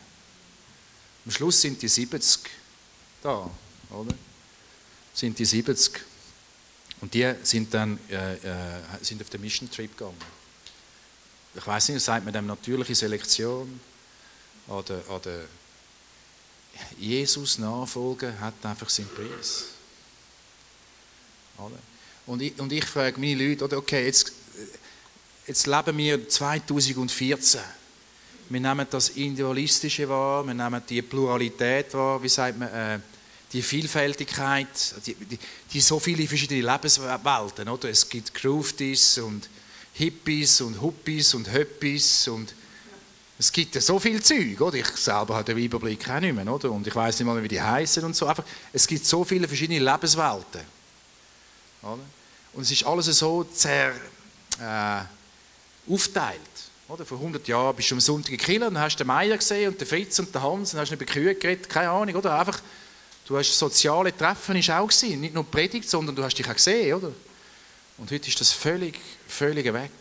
Am Schluss sind die 70 da, oder? Sind die 70. Und die sind dann äh, äh, sind auf den Mission Trip gegangen ich weiß nicht, sagt man dem natürliche Selektion oder, oder Jesus nachfolgen hat einfach seinen Preis. Und ich, und ich frage meine Leute, oder okay, jetzt, jetzt leben wir 2014. Wir nehmen das Individualistische wahr, wir nehmen die Pluralität wahr, wie sagt man, äh, die Vielfältigkeit, die, die, die, so viele verschiedene Lebenswelten. Oder? Es gibt Groovies und Hippies und Huppies und Höppis und es gibt ja so viel Zeug, oder? Ich selber habe den Überblick auch nicht mehr, oder? Und ich weiß nicht mal, wie die heißen und so. Einfach, es gibt so viele verschiedene Lebenswelten, oder? Und es ist alles so sehr äh, aufteilt, oder? Vor 100 Jahren bist du am Sonntag in Kiel und hast den Meier gesehen und den Fritz und den Hans und hast nicht über Kühe geredet, keine Ahnung, oder? Einfach, du hast soziale Treffen ist auch gewesen, nicht nur Predigt, sondern du hast dich auch gesehen, oder? Und heute ist das völlig, völlig weg.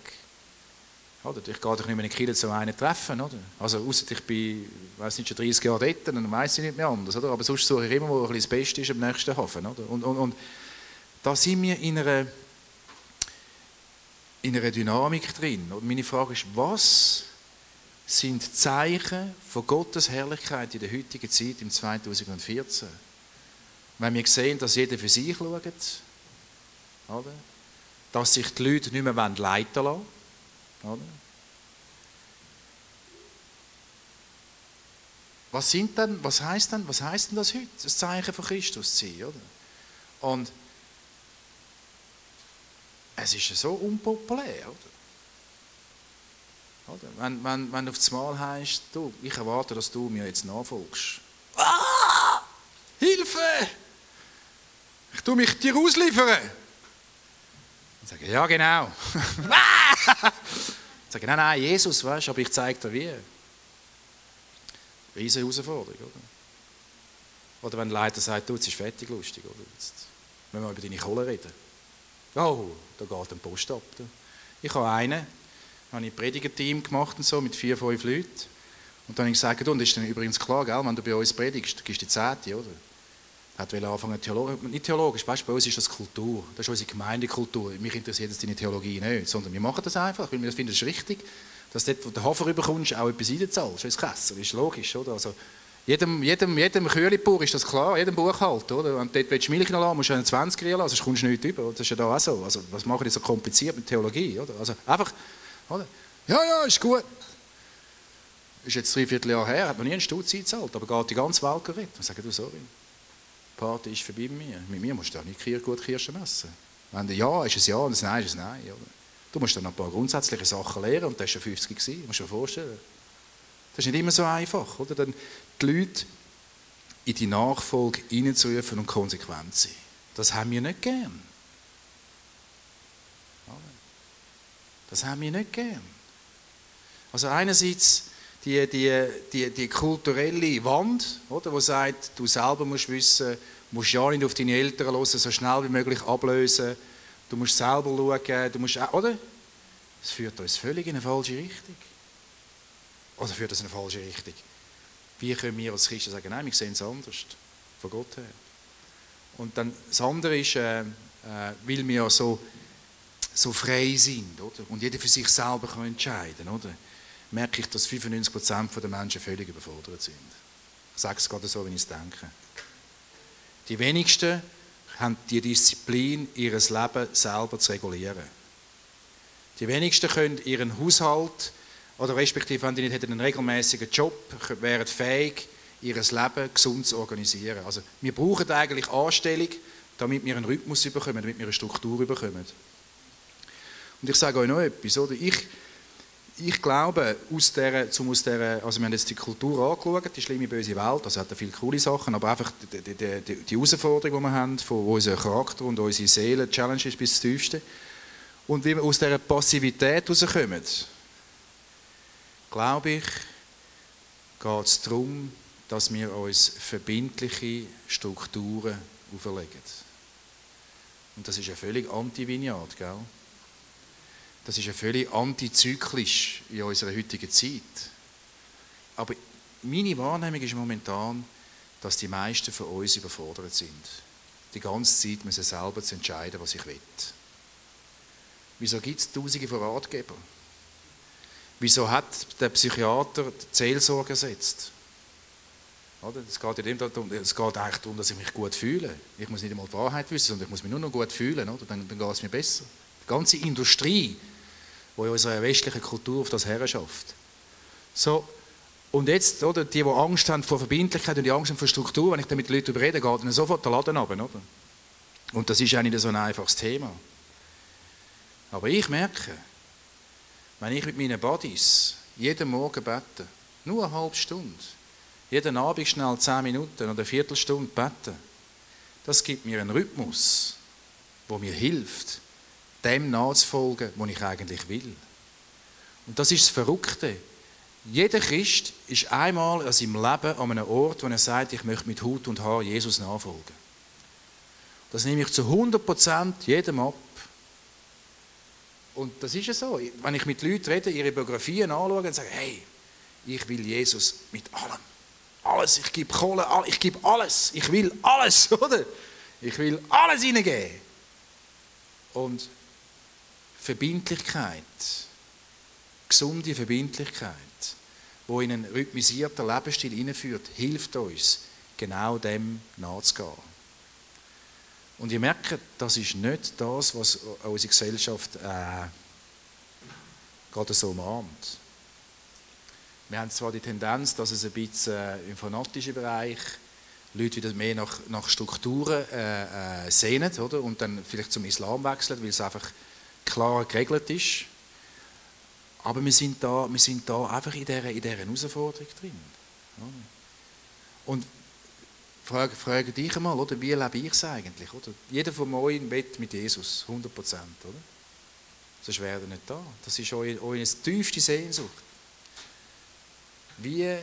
Oder? Ich gehe doch nicht mehr in Kirche zu einem treffen. Oder? Also, außer ich bin, weiß nicht, schon 30 Jahre dort, dann weiß ich nicht mehr anders. Oder? Aber sonst suche ich immer, wo ein das Beste ist am nächsten Hafen. Oder? Und, und, und da sind wir in einer, in einer Dynamik drin. Und meine Frage ist, was sind Zeichen von Gottes Herrlichkeit in der heutigen Zeit, im 2014? Wenn wir sehen, dass jeder für sich schaut, oder? dass sich die Leute nicht mehr leiten lassen wollen. Was, sind denn, was heißt denn, was heißt denn das heute? Das Zeichen von Christus zu sein, oder? Und es ist so unpopulär, oder? Oder? Wenn, wenn, wenn du auf das Mal heißt, du, ich erwarte, dass du mir jetzt nachfolgst. Ah! Hilfe! Ich tue mich dir ausliefern. Und sage, ja genau. sage, nein, nein, Jesus, weißt aber ich zeige dir wie. Riesige Herausforderung, oder? Oder wenn der Leiter sagt, du, jetzt ist fertig lustig, oder? Jetzt müssen wir über deine Kohle reden. Oh, da geht ein Post ab. Da. Ich habe einen, habe ich ein Predigerteam gemacht und so, mit vier, fünf Leuten. Und dann habe ich gesagt, und ist dann übrigens klar, gell, wenn du bei uns predigst, gibst du die Zehnte, oder? Hat anfangen, theologisch, nicht theologisch, weißt, bei uns ist das Kultur, das ist unsere Gemeindekultur. Mich interessiert jetzt deine Theologie nicht, sondern wir machen das einfach, weil wir finden es richtig, dass dort, wo du den Hafer rüberkommst, auch etwas reinzahlst, ins Kessel, ist logisch, oder? Also, jedem, jedem, jedem Kühlipur ist das klar, jedem Buchhalter, oder? Wenn du dort Milch noch lassen musst du einen 20 lassen, sonst kommst du nicht über. Das ist ja da auch so. Also, was machen die so kompliziert mit Theologie, oder? Also, einfach, oder? Ja, ja, ist gut. Ist jetzt drei Vierteljahr her, hat noch nie einen Stutz gezahlt, aber geht die ganze Welt gerettet. Und sagen, du, sorry, Party ist vorbei mit mir. Mit mir musst du auch nicht gut Kirschen messen. Wenn du Ja ist es Ja und das Nein ist es Nein. Oder? Du musst dann ein paar grundsätzliche Sachen lernen und das war schon 50 gewesen, musst du dir vorstellen. Das ist nicht immer so einfach, oder? Dann die Leute in die Nachfolge hineinzurufen und konsequent sein. Das haben wir nicht gern. Das haben wir nicht gern. Also einerseits die, die, die, die kulturelle Wand, oder, wo sagt, du selber musst wissen, musst ja nicht auf deine Eltern hören, so schnell wie möglich ablösen, du musst selber schauen, du musst, oder? Das führt uns völlig in eine falsche Richtung. Oder führt das in eine falsche Richtung? Wie können wir als Christen sagen, nein, wir sehen es anders, von Gott her. Und dann das andere ist, äh, äh, weil wir so, so frei sind, oder? und jeder für sich selber kann entscheiden oder? Merke ich, dass 95% der Menschen völlig überfordert sind. Ich sage es gerade so, wie ich es denke. Die wenigsten haben die Disziplin, ihr Leben selber zu regulieren. Die wenigsten können ihren Haushalt oder respektive, wenn die nicht einen regelmäßigen Job wären fähig, ihr Leben gesund zu organisieren. Also wir brauchen eigentlich Anstellung, damit wir einen Rhythmus bekommen, damit wir eine Struktur bekommen. Und ich sage euch noch etwas, oder? Ich, ich glaube, aus der, zum aus der, also wir haben jetzt die Kultur angeschaut, die schlimme, böse Welt, also hat viele coole Sachen, aber einfach die, die, die, die Herausforderung, die wir haben, wo unser Charakter und unsere Seele, Challenge ist bis zum tiefste. Und wie wir aus dieser Passivität rauskommen, glaube ich, geht es darum, dass wir uns verbindliche Strukturen auferlegen. Und das ist ja völlig anti-Vignat, gell? Das ist ja völlig antizyklisch in unserer heutigen Zeit. Aber meine Wahrnehmung ist momentan, dass die meisten von uns überfordert sind. Die ganze Zeit müssen selber zu entscheiden, was ich will. Wieso gibt es tausende von Ratgebern? Wieso hat der Psychiater die Seelsorge ersetzt? Es geht, ja geht eigentlich darum, dass ich mich gut fühle. Ich muss nicht einmal die Wahrheit wissen, sondern ich muss mich nur noch gut fühlen. Oder? Dann, dann geht es mir besser. Die ganze Industrie, die in unserer westlichen Kultur auf das herrschaft. So, und jetzt, oder, die, die Angst haben vor Verbindlichkeit und die Angst haben vor Struktur, wenn ich dann mit Leuten darüber rede, geht dann sofort der Laden runter. Oder? Und das ist ja nicht so ein einfaches Thema. Aber ich merke, wenn ich mit meinen Buddies jeden Morgen bete, nur eine halbe Stunde, jeden Abend schnell zehn Minuten oder eine Viertelstunde bete, das gibt mir einen Rhythmus, wo mir hilft, dem nachzufolgen, was ich eigentlich will. Und das ist das Verrückte. Jeder Christ ist einmal in seinem Leben an einem Ort, wo er sagt, ich möchte mit Hut und Haar Jesus nachfolgen. Das nehme ich zu 100% jedem ab. Und das ist ja so. Wenn ich mit Leuten rede, ihre Biografien anschaue und sage, hey, ich will Jesus mit allem. Alles, ich gebe Kohle, ich gebe alles. Ich will alles, oder? Ich will alles hineingeben. Und Verbindlichkeit, gesunde Verbindlichkeit, wo in einen rhythmisierten Lebensstil hineinführt, hilft uns, genau dem nachzugehen. Und ihr merkt, das ist nicht das, was unsere Gesellschaft äh, gerade so mahnt. Wir haben zwar die Tendenz, dass es ein bisschen äh, im fanatischen Bereich Leute wieder mehr nach, nach Strukturen äh, äh, sehnen oder? und dann vielleicht zum Islam wechseln, weil es einfach klar geregelt ist. Aber wir sind da, wir sind da einfach in dieser, in dieser Herausforderung drin. Und frage, frage dich einmal, oder, wie lebe ich es eigentlich? Oder? Jeder von euch wird mit Jesus, 100 Prozent? Sonst wäre er nicht da. Das ist eure, eure tiefste Sehnsucht. Wie,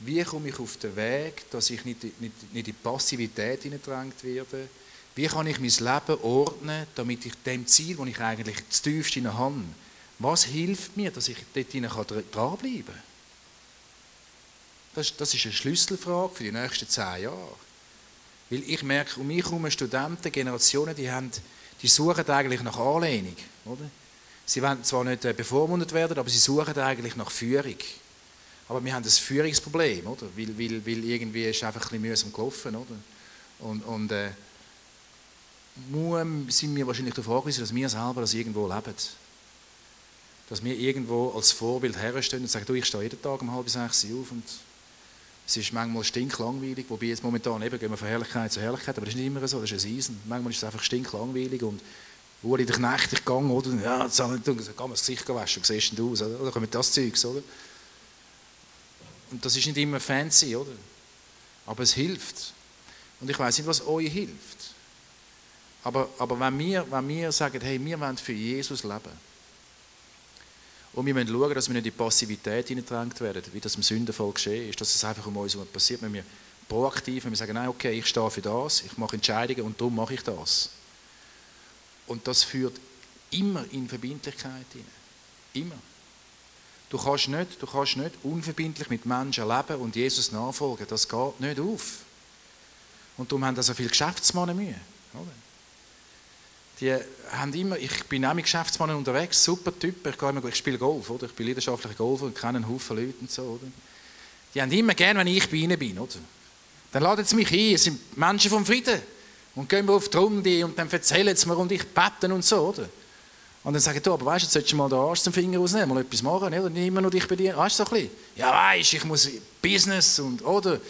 wie komme ich auf den Weg, dass ich nicht, nicht, nicht in Passivität hineingedrängt werde? Wie kann ich mein Leben ordnen, damit ich dem Ziel, das ich eigentlich das tiefste habe, was hilft mir, dass ich dort dranbleiben kann? Das, das ist eine Schlüsselfrage für die nächsten zehn Jahre. Weil ich merke, um mich herum Studenten, Generationen, die, haben, die suchen eigentlich nach Anlehnung. Oder? Sie wollen zwar nicht äh, bevormundet werden, aber sie suchen eigentlich nach Führung. Aber wir haben das Führungsproblem, oder? Weil, weil, weil irgendwie ist es einfach ein bisschen mühsam gelaufen, oder? Und, und äh, sind wir wahrscheinlich darauf angewiesen, dass wir selber das irgendwo leben. Dass wir irgendwo als Vorbild herstellen und sagen, du, ich stehe jeden Tag um halb sechs auf und es ist manchmal stinklangweilig, wobei jetzt momentan eben gehen wir von Herrlichkeit zu Herrlichkeit, aber das ist nicht immer so, das ist ein Eisen. Manchmal ist es einfach stinklangweilig und wo in der Nacht ich gehe, oder? Ja, jetzt kann man das Gesicht waschen, wie siehst du aus, oder? Oder kommt das Zeugs, oder? Und das ist nicht immer fancy, oder? Aber es hilft. Und ich weiß nicht, was euch hilft. Aber, aber wenn, wir, wenn wir sagen, hey, wir wollen für Jesus leben, und wir müssen schauen, dass wir nicht in die Passivität hineingedrängt werden, wie das im Sündenfall geschehen ist, dass es einfach um uns herum passiert, wenn wir proaktiv, wenn wir sagen, nein, okay, ich stehe für das, ich mache Entscheidungen und darum mache ich das. Und das führt immer in Verbindlichkeit hinein. Immer. Du kannst, nicht, du kannst nicht unverbindlich mit Menschen leben und Jesus nachfolgen. Das geht nicht auf. Und darum haben da so viele Geschäftsmänner Mühe. Oder? Die haben immer, ich bin auch mit Geschäftsmannen unterwegs, super Typen, ich, immer, ich spiele Golf, oder? ich bin leidenschaftlicher Golfer und kenne einen Haufen Leute und so. Oder? Die haben immer gern, wenn ich bei ihnen bin. Oder? Dann laden sie mich ein, es sind Menschen vom Frieden. Und gehen wir auf die Runde und dann erzählen sie mir und ich beten und so. Oder? Und dann sagen du, aber weißt du, jetzt solltest du mal den Arsch zum Finger rausnehmen, mal etwas machen, oder? nicht immer nur dich bedienen. Weißt du, so ein bisschen? Ja, weißt ich muss Business und, oder? Und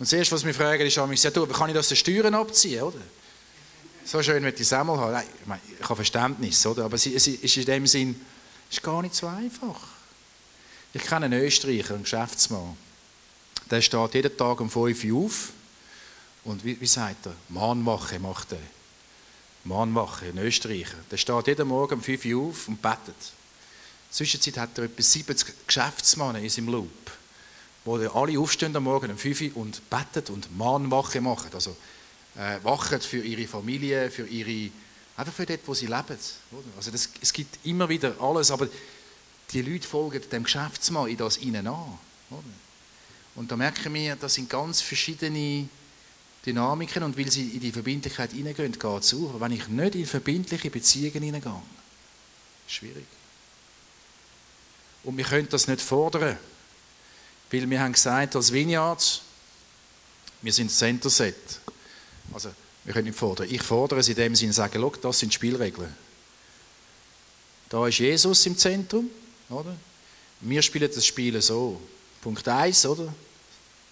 das Erste, was mich fragen, ist, ja, du, wie kann ich das den Steuern abziehen, oder? So schön mit die Semmel haben. Nein, ich, meine, ich habe Verständnis, oder? aber es ist in dem Sinn ist gar nicht so einfach. Ich kenne einen Österreicher, einen Geschäftsmann. Der steht jeden Tag um 5 Uhr auf und wie, wie sagt er? Mahnwache macht er. Mahnwache, ein Österreicher. Der steht jeden Morgen um 5 Uhr auf und betet. Zwischenzeit hat er etwa 70 Geschäftsmänner in seinem Loop, wo alle aufstehen am Morgen um 5 Uhr und beten und Mahnwache machen. Also äh, wachen für ihre Familie, für ihre, einfach für dort, wo sie leben. Also das, es gibt immer wieder alles, aber die Leute folgen dem Geschäftsmann in das ihnen an. Und da merken wir, das sind ganz verschiedene Dynamiken und weil sie in die Verbindlichkeit hineingehen, geht es auf. Aber wenn ich nicht in verbindliche Beziehungen hineingehe, schwierig. Und wir können das nicht fordern, weil wir haben gesagt, als Vineyards, wir sind Center Set. Also, wir können nicht fordern. Ich fordere es in dem Sinne, sagen, schau, das sind Spielregeln. Da ist Jesus im Zentrum, oder? Wir spielen das Spiel so. Punkt 1, oder?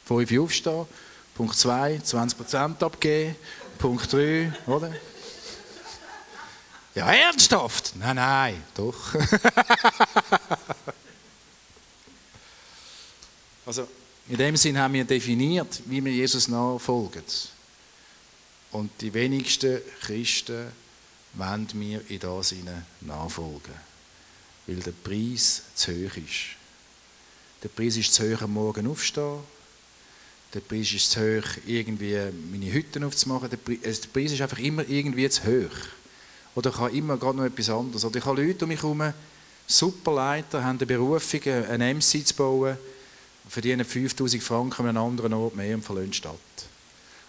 5 aufstehen. Punkt 2, 20% abgeben. Punkt 3, oder? Ja, ernsthaft? Nein, nein, doch. also, in dem Sinn haben wir definiert, wie wir Jesus nachfolgen. Und die wenigsten Christen wollen mir in das nachfolgen. Weil der Preis zu hoch ist. Der Preis ist zu hoch, am Morgen aufstehen. Der Preis ist zu hoch, irgendwie meine Hütten aufzumachen. Der Preis ist einfach immer irgendwie zu hoch. Oder ich habe immer gerade noch etwas anderes. Oder ich habe Leute um mich herum, Superleiter, haben eine Berufung, ein MC zu bauen, verdienen 5000 Franken an einem anderen Ort mehr und verlassen die Stadt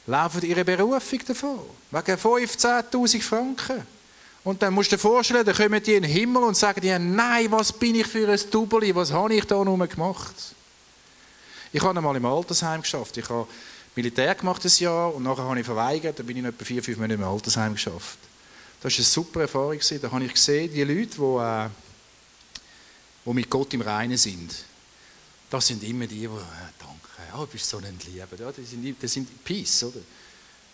laufen ihre Berufung davon. Wegen 15.000 Franken. Und dann musst du dir vorstellen, dann kommen die in den Himmel und sagen dir, nein, was bin ich für ein Double, was habe ich da nur gemacht? Ich habe einmal im Altersheim geschafft. Ich habe Militär gemacht ein Jahr und nachher habe ich verweigert, dann bin ich etwa vier, fünf Monate im Altersheim geschafft. Das war eine super Erfahrung. Da habe ich gesehen, die Leute, die, äh, die mit Gott im Reinen sind, das sind immer die, die, ja, du bist so ein Lieber. Ja, die sind, die sind Peace, oder?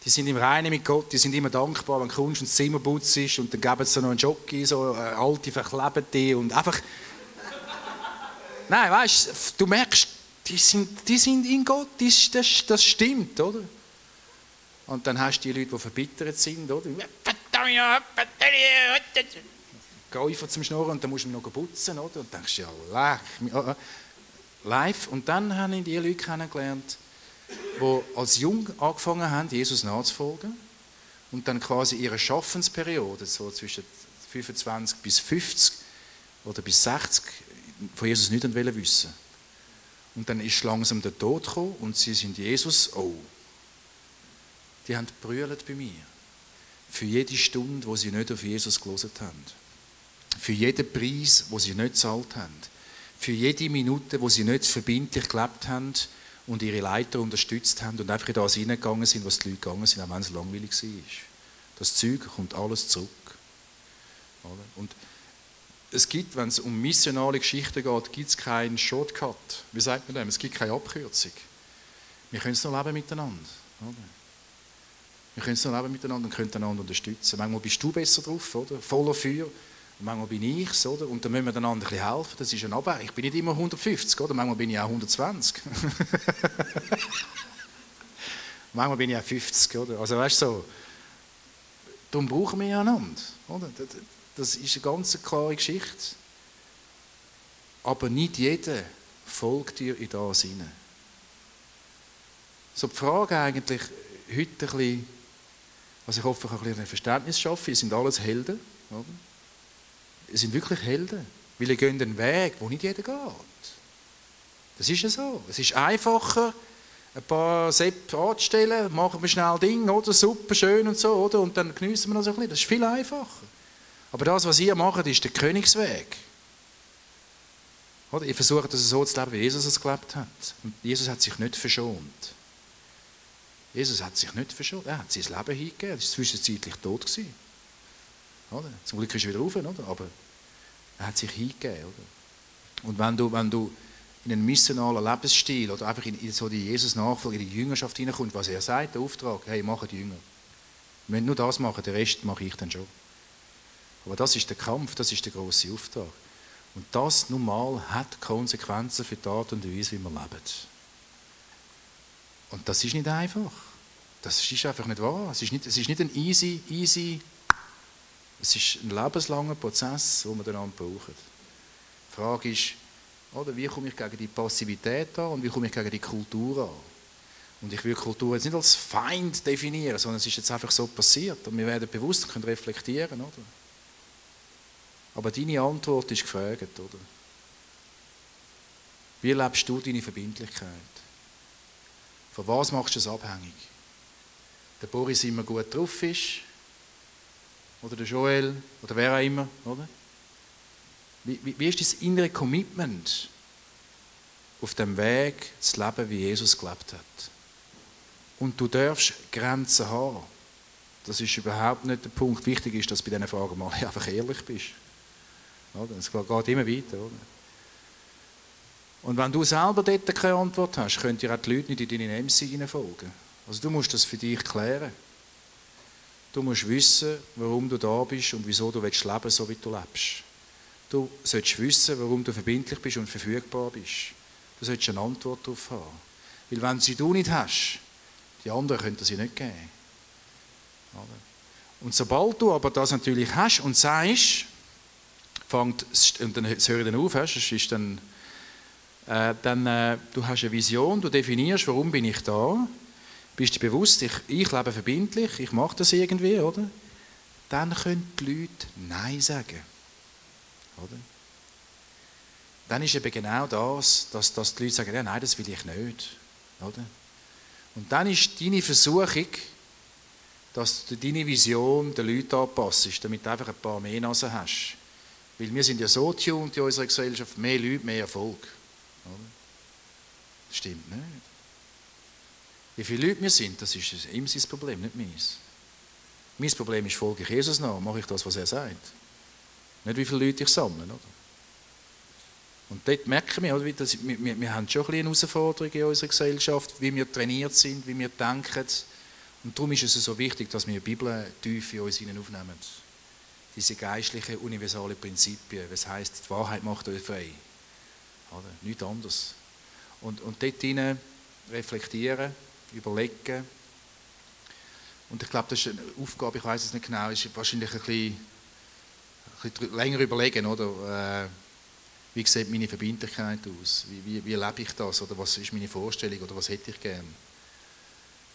Die sind im Reinen mit Gott, die sind immer dankbar, wenn du und das Zimmer putzt und dann geben sie noch einen Jockey, so eine alte Verklebete und einfach, Nein, weißt du, merkst, die sind, die sind in Gott, das, das, das stimmt, oder? Und dann hast du die Leute, die verbittert sind, oder? Gäufer zum Schnurren und dann musst du noch putzen, oder? Und denkst du, ja, leck, live. Und dann habe ich die Leute kennengelernt, die als jung angefangen haben, Jesus nachzufolgen und dann quasi ihre Schaffensperiode, so zwischen 25 bis 50 oder bis 60, von Jesus nicht wissen Und dann ist langsam der Tod gekommen und sie sind Jesus, oh, die haben bei mir. Für jede Stunde, wo sie nicht auf Jesus gelesen haben. Für jeden Preis, wo sie nicht gezahlt haben. Für jede Minute, wo sie nicht verbindlich gelebt haben und ihre Leiter unterstützt haben und einfach in das hineingegangen sind, was die Leute gegangen sind, auch wenn es langweilig war. Das Zeug kommt alles zurück. Und es gibt, wenn es um missionale Geschichten geht, gibt es keinen Shortcut. Wie sagt man dem? Es gibt keine Abkürzung. Wir können es nur leben miteinander. Wir können es nur leben miteinander und können einander unterstützen. Manchmal bist du besser drauf, oder? voller Feuer. Manchmal bin ich es, oder? Und dann müssen wir einander ein helfen. Das ist ein Abwehr. Ich bin nicht immer 150, oder? Manchmal bin ich auch 120. manchmal bin ich auch 50, oder? Also weißt du so, darum brauchen wir einander, oder? Das ist eine ganz klare Geschichte. Aber nicht jeder folgt dir in das hinein. So die Frage eigentlich heute ein bisschen, also ich hoffe, ich kann ein bisschen Verständnis schaffen, ihr sind alles Helden, oder? Ihr sind wirklich Helden, weil ihr geht einen Weg, wo nicht jeder geht. Das ist ja so. Es ist einfacher, ein paar Sepp anzustellen, machen wir schnell Ding, oder? Super, schön und so, oder? Und dann geniessen wir noch so ein bisschen. Das ist viel einfacher. Aber das, was ihr macht, ist der Königsweg. Oder? Ihr versucht es so zu leben, wie Jesus es gelebt hat. Und Jesus hat sich nicht verschont. Jesus hat sich nicht verschont. Er hat sein Leben hingegeben. Er war zwischenzeitlich tot. Gewesen. Oder? Zum Glück ist er wieder rauf, oder? aber er hat sich hingegeben. Oder? Und wenn du, wenn du in einen missionalen Lebensstil oder einfach in, in so die Jesus-Nachfolge, in die Jüngerschaft hineinkommst, was er sagt, der Auftrag, hey, mach die Jünger. Wir müssen nur das machen, den Rest mache ich dann schon. Aber das ist der Kampf, das ist der große Auftrag. Und das nun mal hat Konsequenzen für die Art und Weise, wie wir leben. Und das ist nicht einfach. Das ist einfach nicht wahr. Es ist nicht, es ist nicht ein easy, easy, es ist ein lebenslanger Prozess, den wir einander brauchen. Die Frage ist, oder, wie komme ich gegen die Passivität an und wie komme ich gegen die Kultur an? Und ich will Kultur jetzt nicht als Feind definieren, sondern es ist jetzt einfach so passiert. Und wir werden bewusst können reflektieren, oder? Aber deine Antwort ist gefragt, oder? Wie lebst du deine Verbindlichkeit? Von was machst du es abhängig? Der Boris immer gut drauf ist? Oder der Joel? Oder wer auch immer, oder? Wie, wie, wie ist das innere Commitment auf dem Weg zu leben, wie Jesus gelebt hat? Und du darfst Grenzen haben. Das ist überhaupt nicht der Punkt. Wichtig ist, dass du bei diesen Fragen mal einfach ehrlich bist. Es geht immer weiter. Oder? Und wenn du selber dort keine Antwort hast, könnt ihr auch die Leute nicht in deine MC folgen. Also du musst das für dich klären. Du musst wissen, warum du da bist und wieso du willst leben, so wie du lebst. Du solltest wissen, warum du verbindlich bist und verfügbar bist. Du solltest eine Antwort darauf haben. Weil wenn sie du nicht hast, die anderen können sie nicht geben. Und sobald du aber das natürlich hast und sagst, fängt, und dann höre ich dann auf, es ist dann, äh, dann äh, du hast eine Vision, du definierst, warum bin ich da, bist dir bewusst, ich, ich lebe verbindlich, ich mache das irgendwie, oder? Dann können die Leute Nein sagen. Oder? Dann ist eben genau das, dass, dass die Leute sagen, ja, nein, das will ich nicht. Oder? Und dann ist deine Versuchung, dass du deine Vision den Leuten anpasst, damit du einfach ein paar mehr Nasen hast. Weil wir sind ja so tuned in unserer Gesellschaft, mehr Leute, mehr Erfolg. Das stimmt nicht. Wie viele Leute wir sind, das ist ihm sein Problem, nicht meins. Mein Problem ist, folge ich Jesus nach, mache ich das, was er sagt. Nicht, wie viele Leute ich sammle. Oder? Und dort merken wir, oder, dass wir, wir, wir haben schon ein eine Herausforderung in unserer Gesellschaft, wie wir trainiert sind, wie wir denken. Und darum ist es so wichtig, dass wir die Bibel tief in uns aufnehmen diese geistlichen universalen Prinzipien. Was heißt, die Wahrheit macht euch frei. Oder? Nichts anderes. Und, und dort hinein reflektieren, überlegen. Und ich glaube, das ist eine Aufgabe, ich weiß es nicht genau, ist wahrscheinlich ein bisschen, ein bisschen länger überlegen, oder? Äh, wie sieht meine Verbindlichkeit aus? Wie, wie, wie, lebe ich das? Oder was ist meine Vorstellung? Oder was hätte ich gern?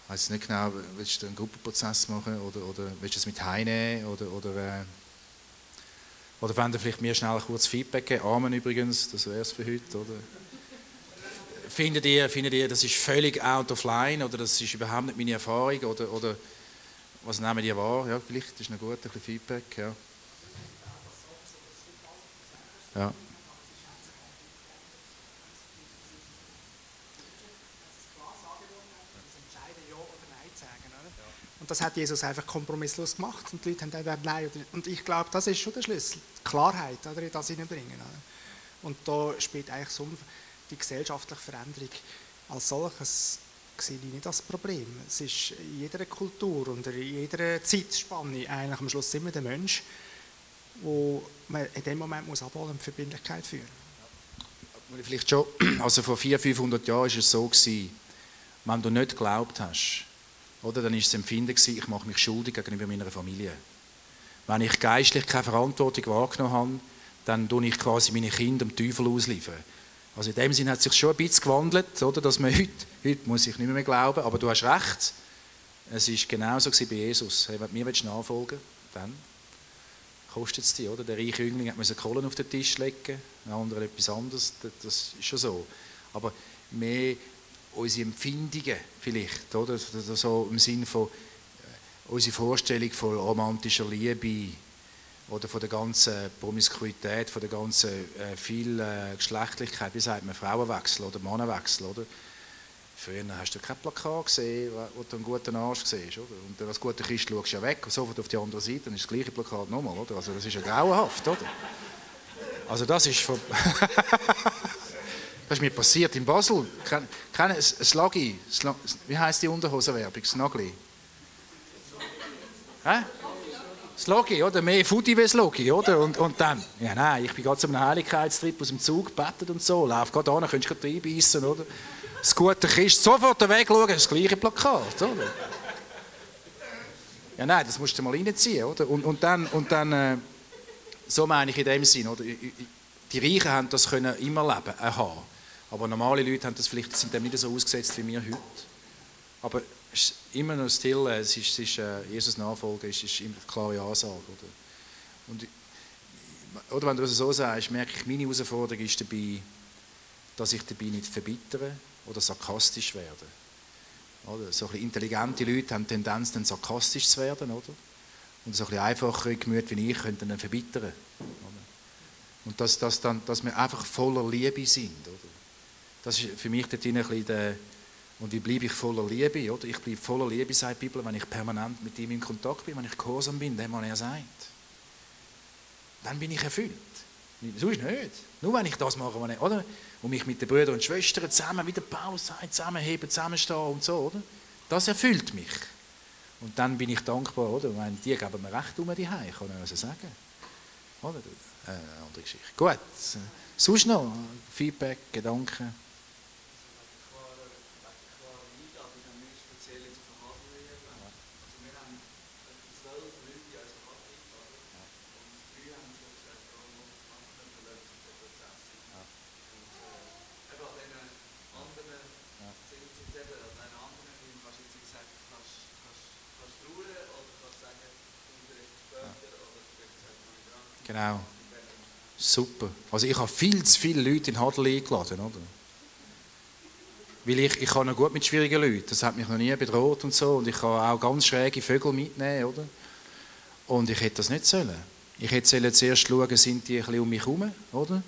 Ich weiß nicht genau, willst du einen Gruppenprozess machen? Oder, oder willst du es mit heimnehmen? Oder, oder, äh, oder wenn du vielleicht mir schnell ein kurzes Feedback geben? Amen übrigens, das wäre es für heute, oder? Findet ihr, findet ihr, das ist völlig out of line oder das ist überhaupt nicht meine Erfahrung oder, oder was nehmen ihr wahr? Ja, vielleicht ist noch gut, ein bisschen Feedback, ja. Ja. Und das hat Jesus einfach kompromisslos gemacht und die Leute haben dann Nein. Und ich glaube, das ist schon der Schlüssel. Klarheit oder, in das hineinbringen. Und da spielt eigentlich so die gesellschaftliche Veränderung als solches sehe ich nicht das Problem. Es ist in jeder Kultur und in jeder Zeitspanne eigentlich am Schluss immer der Mensch, wo man in dem Moment muss abholen und Verbindlichkeit führen. Vielleicht schon, also vor 400, 500 Jahren war es so gewesen, wenn du nicht geglaubt hast, oder, dann war es Empfinden gewesen, ich mache mich schuldig gegenüber meiner Familie. Wenn ich geistlich keine Verantwortung wahrgenommen habe, dann tue ich quasi meine Kinder dem Teufel ausliefern. Also in dem Sinne hat sich schon ein bisschen gewandelt, oder, dass man heute, heute muss ich nicht mehr glauben, aber du hast recht, es war genauso bei Jesus. Hey, wenn du mir nachfolgen willst, dann kostet es dich, oder? Der reiche Jüngling hat Kohlen auf den Tisch legen, ein anderer etwas anderes, das ist schon so. Aber mehr unsere Empfindungen vielleicht, oder? So im Sinne von äh, unsere Vorstellung von romantischer Liebe, oder von der ganzen Promiskuität, von der ganzen äh, viel äh, Geschlechtlichkeit, wie sagt man, Frauenwechsel oder Mannenwechsel, oder? Früher hast du kein Plakat gesehen, wo du einen guten Arsch siehst, oder? Und als guter Christ schaust du ja weg und sofort auf die andere Seite, dann ist das gleiche Plakat nochmal, oder? Also das ist ja grauenhaft, oder? Also das ist von... das ist mir passiert in Basel. Kennen Sluggy, wie heisst die Unterhosenwerbung? Snuggly? Hä? Das Logi, oder? Mehr Footy wie das Logi, oder? Und, und dann, ja nein, ich bin gerade zu einem Heiligkeitstrip aus dem Zug gebettet und so, lauf gerade an, könntest du reinbeissen, oder? Das gute Christ, sofort wegschauen, das gleiche Plakat, oder? Ja nein, das musst du mal reinziehen, oder? Und, und dann, und dann äh, so meine ich in dem Sinn, oder? Die Reichen haben das können immer leben, äh, haben. Aber normale Leute haben das vielleicht, sind dem nicht so ausgesetzt wie wir heute. Aber immer noch still, es ist, es ist äh, Jesus Nachfolger, es ist immer eine klare Ansage. Oder? Und, oder wenn du das so sagst, merke ich, meine Herausforderung ist dabei, dass ich dabei nicht verbittere oder sarkastisch werde. Oder? So ein intelligente Leute haben die Tendenz, dann sarkastisch zu werden, oder? Und so ein einfachere Gemüter wie ich könnten dann verbittern. Oder? Und dass, dass, dann, dass wir einfach voller Liebe sind, oder? Das ist für mich dort ein bisschen der und wie bleibe ich voller Liebe? Oder? Ich bleibe voller Liebe, sagt die Bibel, wenn ich permanent mit ihm in Kontakt bin, wenn ich gehorsam bin, dem, was er sagt. Dann bin ich erfüllt. Sonst nicht. Nur wenn ich das mache, was ich, oder? Und mich mit den Brüdern und Schwestern zusammen, wie der Paulus sagt, zusammenheben, zusammenstehen und so, oder? Das erfüllt mich. Und dann bin ich dankbar, oder? Wenn die geben mir recht um die Hause, kann ich also sagen. Oder? Äh, andere Geschichte. Gut. Sonst noch Feedback, Gedanken? Genau. Super. Also ich habe viel zu viele Leute in Hadel eingeladen, oder? Weil ich, ich kann noch gut mit schwierigen Leuten. Das hat mich noch nie bedroht und so. Und ich kann auch ganz schräge Vögel mitnehmen, oder? Und ich hätte das nicht sollen. Ich hätte sollen zuerst schauen, sind die ein bisschen um mich herum, oder?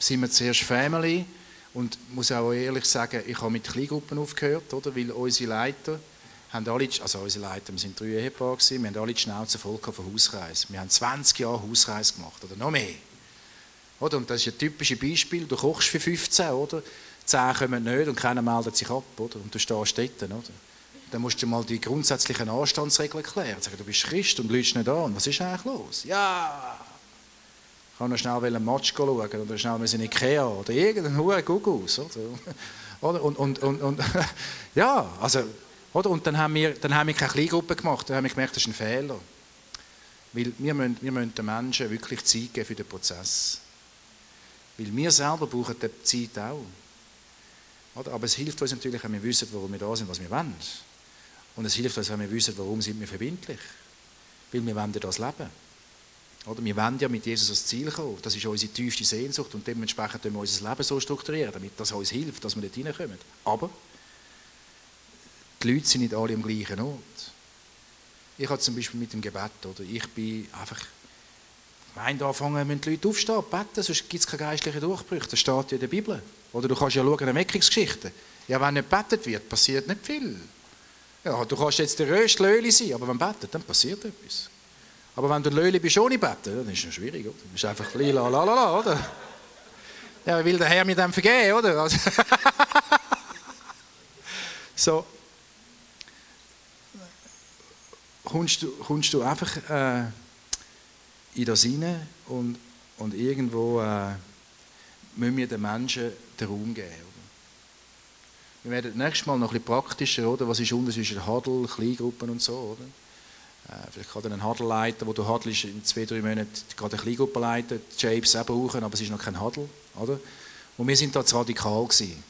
Sind wir zuerst Family? Und ich muss auch ehrlich sagen, ich habe mit Kleingruppen aufgehört, oder? Weil unsere Leiter, haben alle, also unsere Leiter, wir sind drei Ehepaare gewesen, wir haben alle die Schnauze voll von Hauskreis. Wir haben 20 Jahre Hauskreis gemacht, oder noch mehr. Oder? Und das ist ein typisches Beispiel, du kochst für 15, oder? 10 kommen nicht und keiner meldet sich ab, oder? Und du stehst dort, oder? Dann musst du mal die grundsätzlichen Anstandsregeln erklären. Sagen, du bist Christ und lügst nicht an. Was ist eigentlich los? Ja, Ich kann noch schnell einen Match schauen oder schnell in Ikea oder irgendeinen hohen Gugus. Oder? Und, und, und, und ja, also, oder? Und dann haben, wir, dann haben wir keine Kleingruppe gemacht. Dann haben wir gemerkt, das ist ein Fehler. Weil wir müssen, wir müssen den Menschen wirklich Zeit geben für den Prozess. Weil wir selber brauchen die Zeit auch. Oder? Aber es hilft uns natürlich, wenn wir wissen, warum wir da sind, was wir wollen. Und es hilft uns, wenn wir wissen, warum sind wir verbindlich. Weil wir wollen das leben. Oder? Wir wollen ja mit Jesus ans Ziel kommen. Das ist unsere tiefste Sehnsucht und dementsprechend müssen wir unser Leben so strukturieren, damit das uns hilft, dass wir dort hineinkommen. Aber die Leute sind nicht alle am gleichen Ort. Ich habe zum Beispiel mit dem Gebet, oder? ich bin einfach, Gemeinde anfangen, müssen die Leute aufstehen, beten, sonst gibt es keine geistlichen Durchbrüche. Das steht ja in der Bibel. Oder du kannst ja schauen, eine Weckungsgeschichte. Ja, wenn nicht betet wird, passiert nicht viel. Ja, du kannst jetzt der röste Löli sein, aber wenn betet, dann passiert etwas. Aber wenn du Löli bist ohne Betten, dann ist es schwierig, oder? Das ist einfach lila, la, la, la, oder? Ja, will der Herr mir dann vergeben, oder? Also so. Kommst du, kommst du einfach äh, in das hinein und, und irgendwo äh, müssen wir den Menschen den Raum geben. Oder? Wir werden nächstes Mal noch ein bisschen praktischer, oder? Was ist Unterschied zwischen Huddle, Kleingruppen und so, oder? Äh, vielleicht gerade einen Huddle leiten, wo du Huddle in zwei, drei Monaten gerade eine Kleingruppe leiten, die auch brauchen, aber es ist noch kein Huddle, oder? Und wir sind da zu radikal gewesen.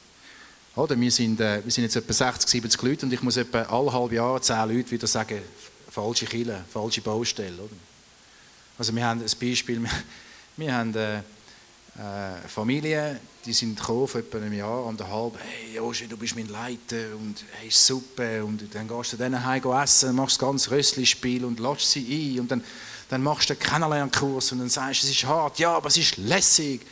Oder? Wir, sind, äh, wir sind jetzt etwa 60, 70 Leute und ich muss etwa alle halbe Jahre 10 Leute wieder sagen, falsche Kille, falsche Baustelle, oder? Also wir haben ein Beispiel, wir, haben äh, äh, Familien, die sind gekommen vor etwa einem Jahr, anderthalb, hey Joshi, du bist mein Leiter und hey, super und dann gehst du dann heim essen, machst das ganze Rössli-Spiel und lässt sie ein und dann, dann machst du einen Kennenlernkurs und dann sagst du, es ist hart, ja, aber es ist lässig.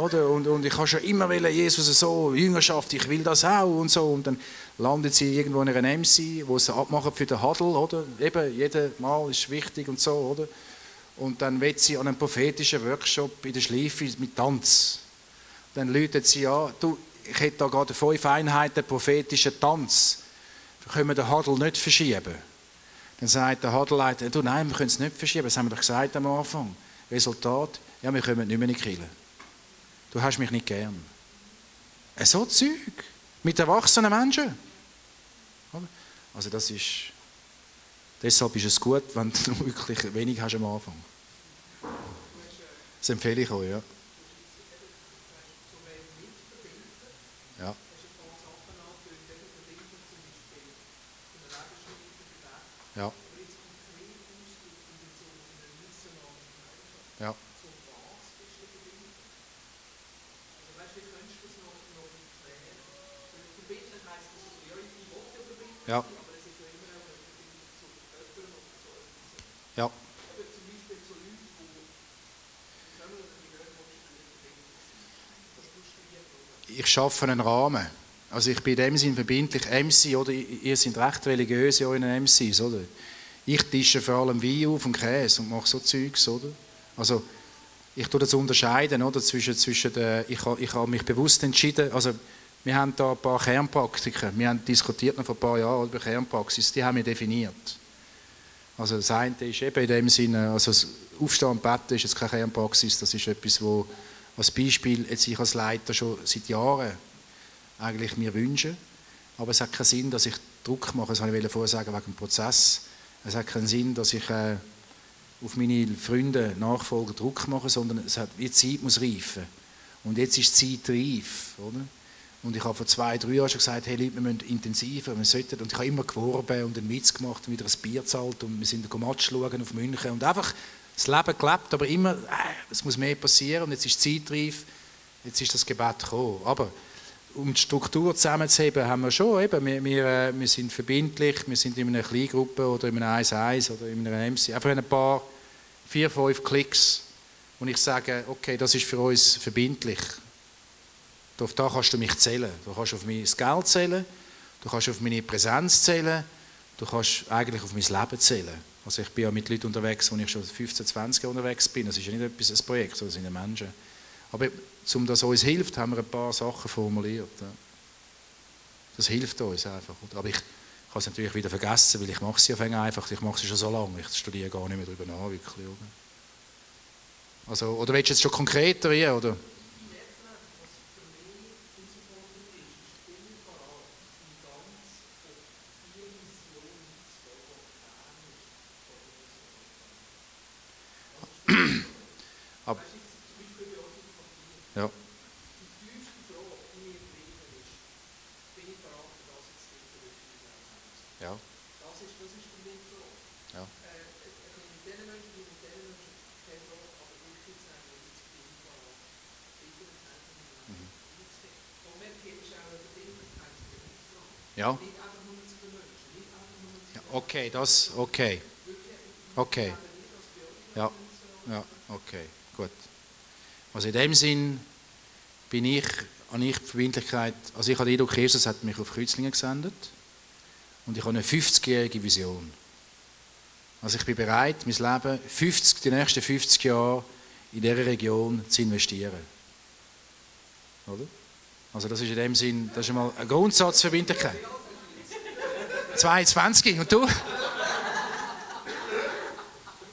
Oder? Und, und ich habe schon immer wollen, Jesus so, Jüngerschaft, ich will das auch und so. Und dann landet sie irgendwo in einer MC, wo sie abmachen für den Huddle, oder? Eben, jedes Mal ist wichtig und so, oder? Und dann wird sie an einem prophetischen Workshop in der Schleife mit Tanz. Dann läutet sie an, du, ich hätte da gerade fünf Einheiten prophetischen Tanz. Können wir den Huddle nicht verschieben? Dann sagt der Huddle-Leiter, du, nein, wir können es nicht verschieben, das haben wir doch gesagt am Anfang. Resultat, ja, wir kommen nicht mehr in die Kirche. Du hast mich nicht gern. So Zeug. Mit erwachsenen Menschen. Also das ist... Deshalb ist es gut, wenn du wirklich wenig hast am Anfang. Das empfehle ich euch, ja. Ja. Ja. Ich schaffe einen Rahmen. Also ich bin in dem Sinn verbindlich MC, oder ihr seid recht religiös in euren MCs, oder? Ich tische vor allem Wein auf und Käse und mache so Zeugs, oder? Also ich tue das unterscheiden, oder? Zwischen, zwischen der, ich, ich habe mich bewusst entschieden, also wir haben da ein paar Kernpraktiken. Wir haben diskutiert noch vor ein paar Jahren über Kernpraxis. Die haben wir definiert. Also das eine ist eben in dem Sinne, also das Aufstehen und Betten ist jetzt keine Kernpraxis. Das ist etwas, wo als Beispiel jetzt ich als Leiter schon seit Jahren eigentlich mir wünsche. Aber es hat keinen Sinn, dass ich Druck mache. Das wollte ich vorher sagen wegen dem Prozess. Es hat keinen Sinn, dass ich äh, auf meine Freunde, Nachfolger Druck mache, sondern es hat, die Zeit muss reifen. Und jetzt ist die Zeit reif, oder? Und ich habe vor zwei, drei Jahren schon gesagt, hey Leute, wir müssen intensiver, wir sollten, und ich habe immer geworben und einen Witz gemacht und wieder ein Bier zahlt und wir sind ein Match schauen auf München und einfach das Leben gelebt, aber immer, äh, es muss mehr passieren und jetzt ist die Zeit reif, jetzt ist das Gebet gekommen. Aber um die Struktur zusammenzuheben, haben wir schon, eben, wir, wir, äh, wir sind verbindlich, wir sind in einer Kleingruppe oder in einem 1-1 oder in einer MC, einfach ein paar, vier, fünf Klicks, und ich sage, okay, das ist für uns verbindlich. Auf da kannst du mich zählen. Du kannst auf mein Geld zählen, du kannst auf meine Präsenz zählen, du kannst eigentlich auf mein Leben zählen. Also ich bin ja mit Leuten unterwegs, wo ich schon 15, 20 Jahre unterwegs bin. Das ist ja nicht etwas, ein Projekt, sondern sind Menschen. Aber um das uns hilft, haben wir ein paar Sachen formuliert. Das hilft uns einfach. Aber ich, ich habe es natürlich wieder vergessen, weil ich mache es ja einfach. Ich mache es schon so lange. Ich studiere gar nicht mehr darüber nach, wirklich. Also, oder willst du jetzt schon konkreter hier, oder? Ja. Okay, das, okay. Okay. Ja, ja, okay, gut. Also in dem Sinn bin ich, an ich die Verbindlichkeit, also ich habe den Eindruck, Jesus hat mich auf Kreuzlingen gesendet und ich habe eine 50-jährige Vision. Also ich bin bereit, mein Leben 50, die nächsten 50 Jahre in dieser Region zu investieren. Oder? Also das ist in dem Sinn, das ist einmal ein Grundsatzverbindlichkeit. 22 und du?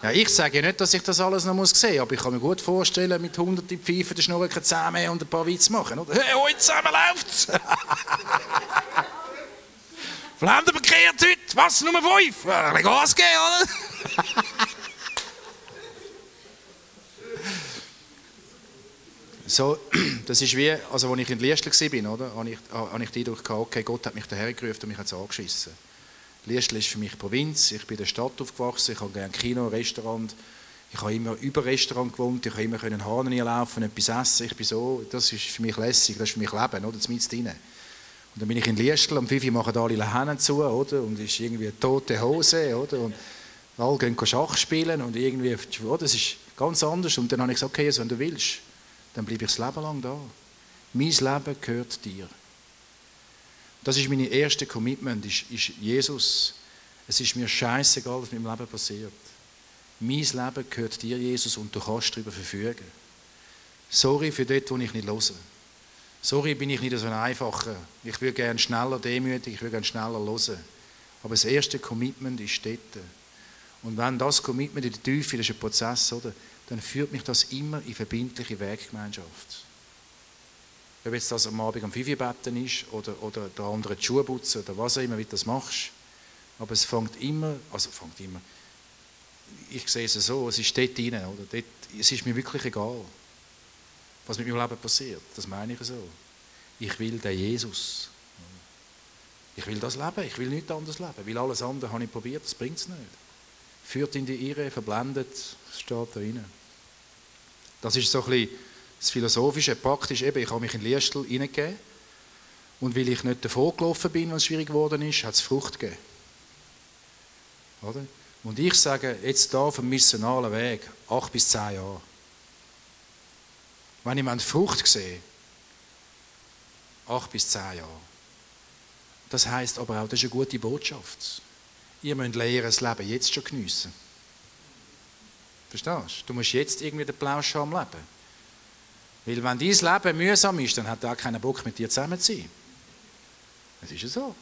Ja, ich sage ja nicht, dass ich das alles noch muss sehen muss, aber ich kann mir gut vorstellen, mit hunderten Pfeifen den Schnurren zusammen und ein paar Witze machen. Oder? Hey, heute zusammen läuft's! Flandern bekehrt heute, was, Nummer 5? Ein bisschen Gas geben, oder? so, das ist wie, also als ich in Liestl war, oder, habe ich, habe ich den Eindruck gehabt, okay, Gott hat mich daher gerufen und mich hat angeschissen. Liestl ist für mich Provinz, ich bin in der Stadt aufgewachsen, ich habe gerne Kino, Restaurant, ich habe immer über Restaurant gewohnt, ich habe immer können Hahn laufen, etwas essen, ich bin so, das ist für mich lässig, das ist für mich Leben, oder, das mit drin. Und dann bin ich in Liestl, am 5 Uhr machen alle Lahnen zu, oder, und es ist irgendwie eine tote Hose, oder, und alle gehen Schach spielen und irgendwie, oh, das ist ganz anders. Und dann habe ich gesagt, okay, also, wenn du willst, dann bleibe ich das Leben lang da. Mein Leben gehört dir. Das ist mein erstes Commitment, ist, ist Jesus. Es ist mir scheißegal, was mit meinem Leben passiert. Mein Leben gehört dir, Jesus, und du kannst darüber verfügen. Sorry für dort, wo ich nicht höre. Sorry, bin ich nicht so ein einfacher. Ich würde gerne schneller demütig, ich würde gerne schneller hören. Aber das erste Commitment ist dort. Und wenn das Commitment in der Tiefe, das ist ein Prozess, oder? Dann führt mich das immer in verbindliche Weggemeinschaft. Ob jetzt das am Abend am 5 betten ist oder, oder der andere die Schuhe putzen oder was auch immer, wie du das machst. Aber es fängt immer, also fängt immer, ich sehe es so, es ist dort rein, oder? Dort, es ist mir wirklich egal, was mit meinem Leben passiert. Das meine ich so. Ich will den Jesus. Ich will das leben, ich will nichts anderes leben, weil alles andere habe ich probiert, das bringt es nicht. Führt in die Irre, verblendet, steht da rein. Das ist so ein bisschen das Philosophische, praktisch eben, ich habe mich in Liestel hineingegeben und weil ich nicht davor gelaufen bin, wenn es schwierig geworden ist, hat es Frucht gegeben. Oder? Und ich sage, jetzt da auf dem missionalen Weg, acht bis zehn Jahre. Wenn ich Frucht sehe, acht bis zehn Jahre. Das heißt aber auch, das ist eine gute Botschaft. Ihr müsst lernen, das Leben jetzt schon geniessen. Verstehst du? Du musst jetzt irgendwie den Plausch am Leben. Weil wenn dein Leben mühsam ist, dann hat er auch keinen Bock mit dir zusammen zu sein. Das ist ja so.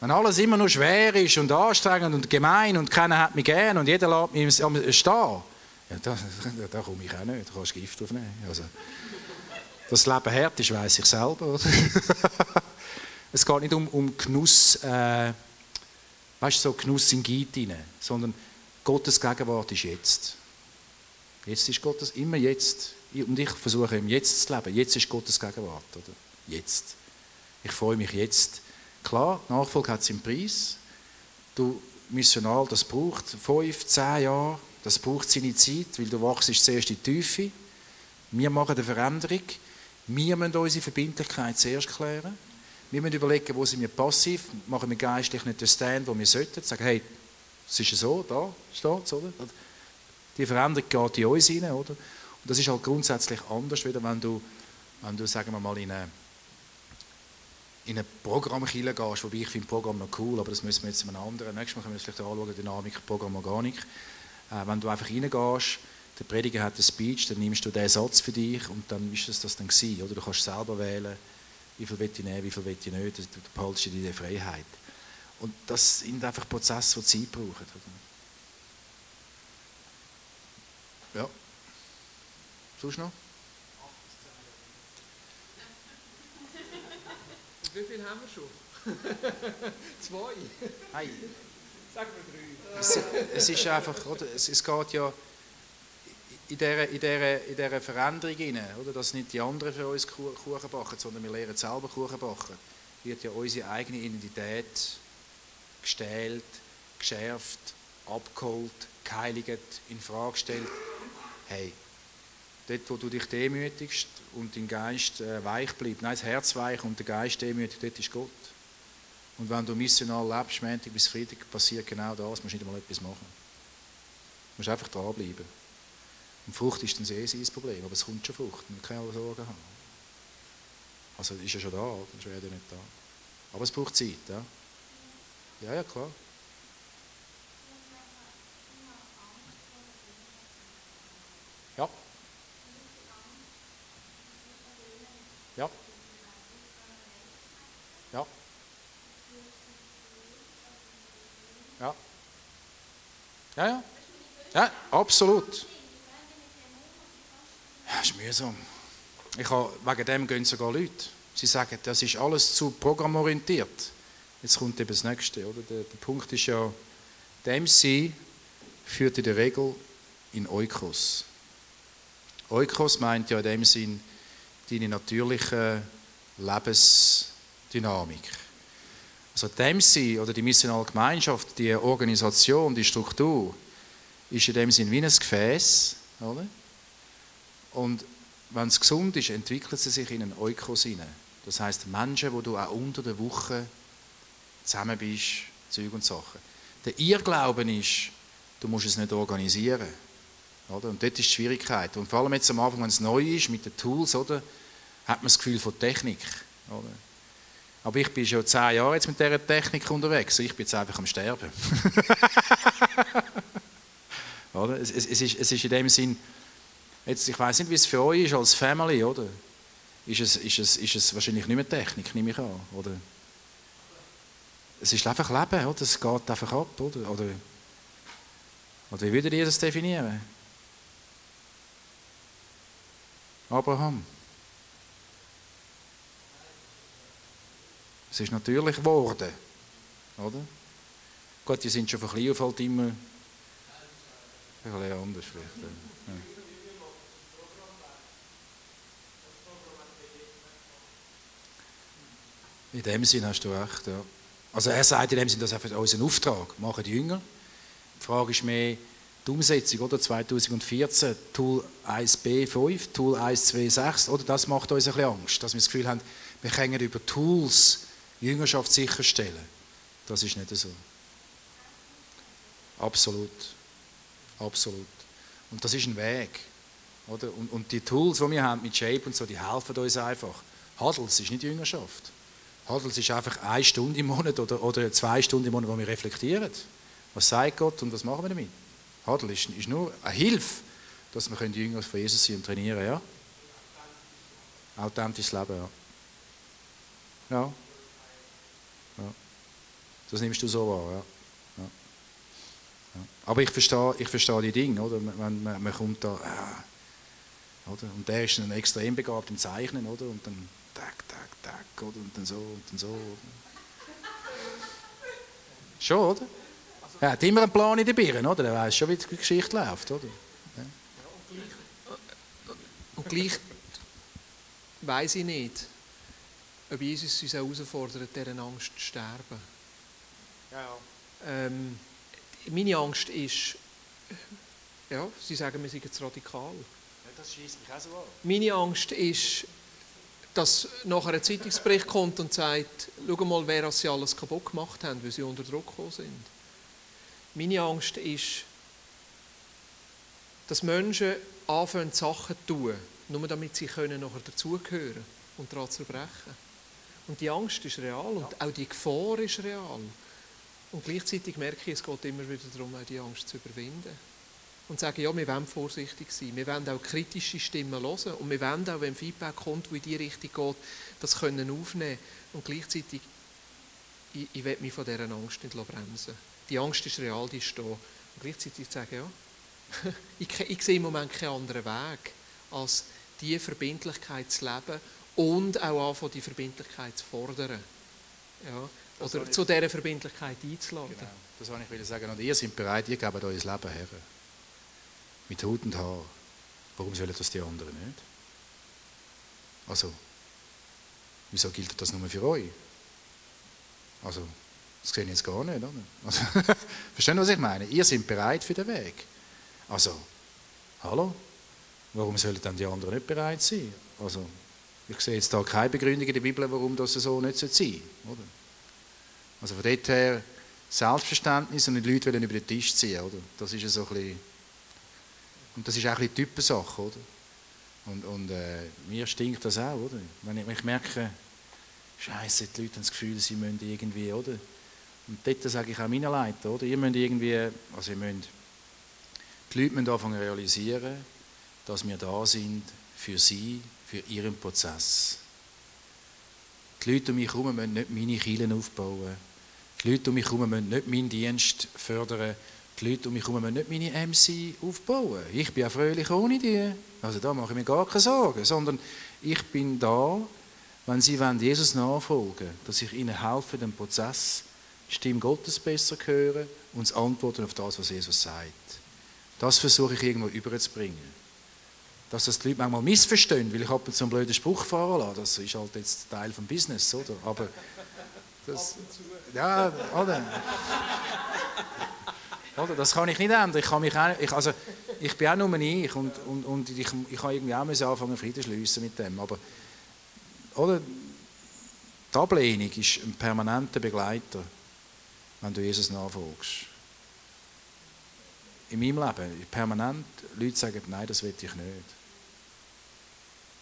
Wenn alles immer nur schwer ist und anstrengend und gemein und keiner hat mich gern und jeder lässt mich stehen, ja, da, da komme ich auch nicht. Da kannst du Gift aufnehmen. Also, dass das Leben hart ist, weiss ich selber. es geht nicht um, um Genuss, äh, weißt du, so Genuss in rein, sondern Gottes Gegenwart ist jetzt. Jetzt ist Gottes, immer jetzt. Und ich versuche im Jetzt zu leben. Jetzt ist Gottes Gegenwart. Oder? Jetzt. Ich freue mich jetzt. Klar, Nachfolge hat seinen Preis. Du, missional, das braucht fünf, zehn Jahre. Das braucht seine Zeit, weil du wachst zuerst in die Tiefe. Wir machen eine Veränderung. Wir müssen unsere Verbindlichkeit zuerst klären. Wir müssen überlegen, wo sind wir passiv, machen wir geistlich nicht den Stand, wo wir sollten. Sagen, hey, es ist so, da steht es, oder? Die Veränderung geht in uns rein, oder? Und das ist halt grundsätzlich anders, wieder wenn du, wenn du sagen wir mal, in eine, in ein Programm gehst, wobei ich finde Programm noch cool, aber das müssen wir jetzt in einem anderen, nächstes Mal können wir uns vielleicht anschauen, Dynamik, Programm, Organik. Äh, wenn du einfach reingehst, der Prediger hat einen Speech, dann nimmst du den Satz für dich und dann ist das das dann gewesen, oder? Du kannst selber wählen, wie viel will ich nehmen, wie viel will ich nicht, du behaltest dir die Freiheit. Und das sind einfach Prozesse, die Zeit brauchen. Ja. Sonst noch? Wie viel haben wir schon? Zwei. Hey, Sagen wir drei. es, es ist einfach, oder? Es, es geht ja in dieser, in dieser, in dieser Veränderung hinein, oder? dass nicht die anderen für uns Ku- Kuchen backen, sondern wir lernen selber Kuchen backen, wird ja unsere eigene Identität gestählt, geschärft, abgeholt, geheiligt, in Frage gestellt. Hey, dort, wo du dich demütigst und dein Geist äh, weich bleibt, nein, das Herz weich und der Geist demütig, dort ist Gott. Und wenn du missional lebst, Montag bis Freitag, passiert genau das. Du musst nicht einmal etwas machen. Du musst einfach dranbleiben. Und Frucht ist dann eh sein Problem, aber es kommt schon Frucht. Man kann keine Sorgen haben. Also ist ja schon da, sonst wäre er nicht da. Aber es braucht Zeit, ja? Ja, ja, klar. Ja. Ja. Ja. Ja. Ja, ja. Ja, absolut. Ja, ist mühsam. Ich habe, wegen dem gehen sogar Leute. Sie sagen, das ist alles zu programmorientiert. Jetzt kommt eben das Nächste. Oder? Der, der Punkt ist ja, dem Sie führt in der Regel in Oikos. Oikos meint ja in dem Sinn deine natürliche Lebensdynamik. Also dem Sein oder die missionale Gemeinschaft, die Organisation, die Struktur, ist in dem Sinn wie ein Gefäß. Oder? Und wenn es gesund ist, entwickelt sie sich in einen Oikos hinein. Das heißt Menschen, wo du auch unter der Woche zusammen bist, Zeug und Sachen. Der Irrglauben ist, du musst es nicht organisieren. Oder? Und dort ist die Schwierigkeit. Und vor allem jetzt am Anfang, wenn es neu ist, mit den Tools, oder, hat man das Gefühl von Technik. Oder? Aber ich bin schon zehn Jahre jetzt mit dieser Technik unterwegs. Ich bin jetzt einfach am Sterben. oder? Es, es, es, ist, es ist in dem Sinn, jetzt, ich weiß nicht, wie es für euch ist als Family, oder? Ist es, ist es, ist es wahrscheinlich nicht mehr Technik, nehme ich an, oder? Es ist einfach Leben, oder? Es geht einfach ab, oder? Oder, oder wie würdet ihr das definieren? Abraham. Es ist natürlich geworden, oder? Gut, die sind schon von klein auf halt immer ein bisschen anders vielleicht. Ja. In dem Sinn hast du recht, ja. Also er sagt in dem Sinn, das ist unser Auftrag, machen die Jünger. Die Frage ist mehr die Umsetzung, oder? 2014, Tool 1b5, Tool 126, oder? Das macht uns ein bisschen Angst, dass wir das Gefühl haben, wir können über Tools Jüngerschaft sicherstellen. Das ist nicht so. Absolut. Absolut. Und das ist ein Weg. Oder? Und, und die Tools, die wir haben mit Shape und so, die helfen uns einfach. Huddles ist nicht Jüngerschaft. Huddles ist einfach eine Stunde im Monat oder, oder zwei Stunden im Monat, wo wir reflektieren. Was sagt Gott und was machen wir damit? Huddle ist, ist nur eine Hilfe, dass wir können Jünger von Jesus sein und trainieren ja? Authentisches Leben, ja. Ja. ja. Das nimmst du so wahr, ja. ja. ja. Aber ich verstehe, ich verstehe die Dinge, oder? Man, man, man kommt da, äh, oder? Und der ist dann extrem begabt im Zeichnen, oder? Und dann tack, tack, tack, oder? Und dann so, und dann so. Oder? Schon, oder? Er hat immer einen Plan in den Birnen, oder? Er weiß schon, wie die Geschichte läuft, oder? Ja. Und gleich weiß ich nicht, ob Jesus uns auch herausfordert, dieser Angst zu sterben. Ja, Ähm, meine Angst ist, ja, Sie sagen, wir sind zu radikal. Das schießt mich auch so an. Meine Angst ist, dass nachher ein Zeitungsbericht kommt und sagt, schau mal, wer sie alles kaputt gemacht haben, weil sie unter Druck gekommen sind. Meine Angst ist, dass Menschen anfangen, Sachen zu tun, nur damit sie können nachher dazugehören und daran zerbrechen. Und die Angst ist real und auch die Gefahr ist real. Und gleichzeitig merke ich, es geht immer wieder darum, auch die Angst zu überwinden. Und sagen, ja, wir wollen vorsichtig sein. Wir wollen auch kritische Stimmen hören. Und wir wollen auch, wenn Feedback kommt, wo in die Richtung geht, das können aufnehmen. Und gleichzeitig, ich, ich will mich von dieser Angst nicht bremsen. Die Angst ist real, die ist da. Und gleichzeitig sagen, ja, ich, ich sehe im Moment keinen anderen Weg, als die Verbindlichkeit zu leben und auch anfangen, die Verbindlichkeit zu fordern. Ja, oder zu dieser Verbindlichkeit einzuladen. Genau, das wollte ich sagen. Und ihr seid bereit, ihr gebt euer Leben her. Mit Hut und Haar. Warum sollen das die anderen nicht? Also, wieso gilt das nur für euch? Also, das sehe ich jetzt gar nicht. Oder? Also, verstehen was ich meine? Ihr seid bereit für den Weg. Also, hallo? Warum sollen dann die anderen nicht bereit sein? Also, ich sehe jetzt da keine Begründung in der Bibel, warum das so nicht sein sollte. Oder? Also von dort her Selbstverständnis und die Leute wollen über den Tisch ziehen. Oder? Das ist so ein bisschen, und das ist auch ein bisschen Typensache. Oder? Und, und äh, mir stinkt das auch. Oder? Wenn, ich, wenn ich merke, Scheiße, die Leute haben das Gefühl, sie müssen irgendwie, oder? Und dort sage ich auch meinen Leuten, oder? Ihr müsst irgendwie, also ihr müsst, die Leute müssen anfangen zu realisieren, dass wir da sind für sie, für ihren Prozess. Die Leute um mich herum müssen nicht meine Kielen aufbauen. Die Leute um mich herum müssen nicht meinen Dienst fördern. Die Leute um mich herum müssen nicht meine MC aufbauen. Ich bin auch fröhlich ohne die. Also da mache ich mir gar keine Sorgen. Sondern ich bin da, wenn sie Jesus nachfolgen wollen, dass ich ihnen helfe, den Prozess, die Stimme Gottes besser zu hören und zu antworten auf das, was Jesus sagt. Das versuche ich irgendwo überzubringen dass das die Leute manchmal missverstehen, weil ich ab und zu einen blöden Spruch fahren lasse. Das ist halt jetzt Teil des Business, oder? Aber das, ja, oder? Oder? Das kann ich nicht ändern. Ich, kann mich auch, ich, also, ich bin auch nur ich und, und, und ich, ich kann irgendwie auch anfangen, Frieden schliessen mit dem. Aber, oder? Die Ablehnung ist ein permanenter Begleiter, wenn du Jesus nachfolgst. In meinem Leben, permanent, Leute sagen, nein, das will ich nicht.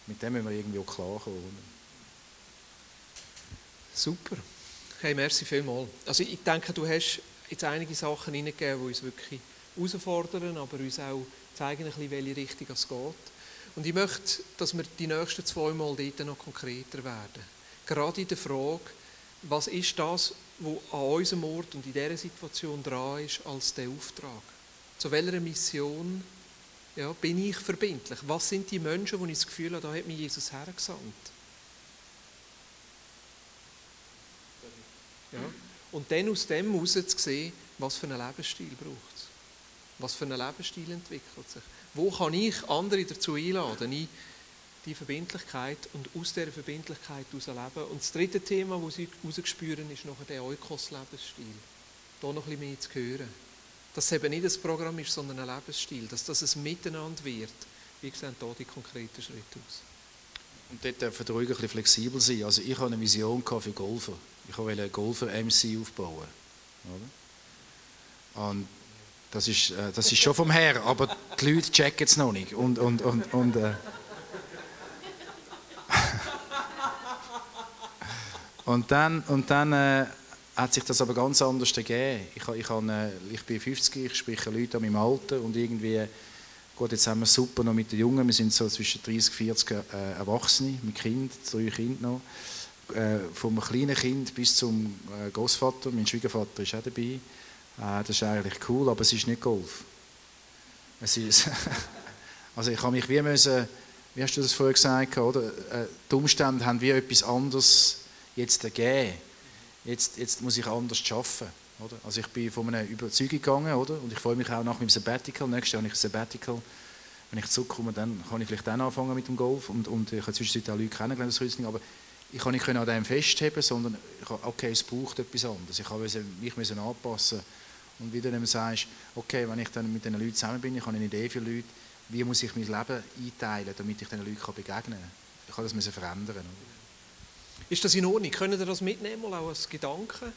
Mit dem müssen wir irgendwie auch klarkommen. Super. Hey, merci vielmals. Also ich denke, du hast jetzt einige Sachen hineingegeben, die uns wirklich herausfordern, aber uns auch zeigen, ein bisschen, welche Richtung es geht. Und ich möchte, dass wir die nächsten zwei Mal dort noch konkreter werden. Gerade in der Frage, was ist das, was an unserem Ort und in dieser Situation dran ist, als der Auftrag? Zu welcher Mission ja, bin ich verbindlich? Was sind die Menschen, wo ich das Gefühl habe, da hat mich Jesus hergesandt? Ja. Und dann aus dem heraus zu sehen, was für einen Lebensstil braucht es. Was für einen Lebensstil entwickelt sich. Wo kann ich andere dazu einladen, in die Verbindlichkeit und aus dieser Verbindlichkeit heraus leben. Und das dritte Thema, das sie herausgespüren, ist nachher der Eukos-Lebensstil. Da noch ein bisschen mehr zu hören dass es eben nicht ein Programm ist, sondern ein Lebensstil, dass das ein Miteinander wird. Wie sehen da die konkreten Schritte aus? Und dort dürfen wir ruhig ein bisschen flexibel sein. Also ich habe eine Vision für Golfer. Ich wollte einen Golfer-MC aufbauen. Oder? Und das ist, äh, das ist schon vom Herr, aber die Leute checken es noch nicht. Und, und, und, und, äh und dann, und dann äh, hat sich das aber ganz anders gegeben. Ich, ich, habe, ich bin 50, ich spreche Leute an meinem Alter und irgendwie, gut, jetzt haben wir super noch mit den Jungen, wir sind so zwischen 30 und 40 äh, Erwachsene, mit Kind, drei Kinder noch. Äh, vom kleinen Kind bis zum äh, Großvater, mein Schwiegervater ist auch dabei. Äh, das ist eigentlich cool, aber es ist nicht Golf. Es ist also ich habe mich wie müssen, wie hast du das vorher gesagt, oder? Die Umstände haben wie etwas anderes jetzt gegeben jetzt, jetzt muss ich anders arbeiten. Oder? Also ich bin von einer Überzeugung gegangen oder? und ich freue mich auch nach meinem Sabbatical. Nächstes Jahr habe ich ein Sabbatical. Wenn ich zurückkomme, dann kann ich vielleicht dann anfangen mit dem Golf und, und ich habe zwischendurch auch Leute kennengelernt, das aber ich kann nicht an dem festheben, sondern ich habe, okay, es braucht etwas anderes. Ich habe mich anpassen und wie du dann sagst, okay, wenn ich dann mit den Leuten zusammen bin, ich habe eine Idee für Leute, wie muss ich mein Leben einteilen, damit ich diesen Leuten begegnen kann. Ich kann das verändern. Ist das in Ordnung? Können Sie das mitnehmen, auch als Gedanke?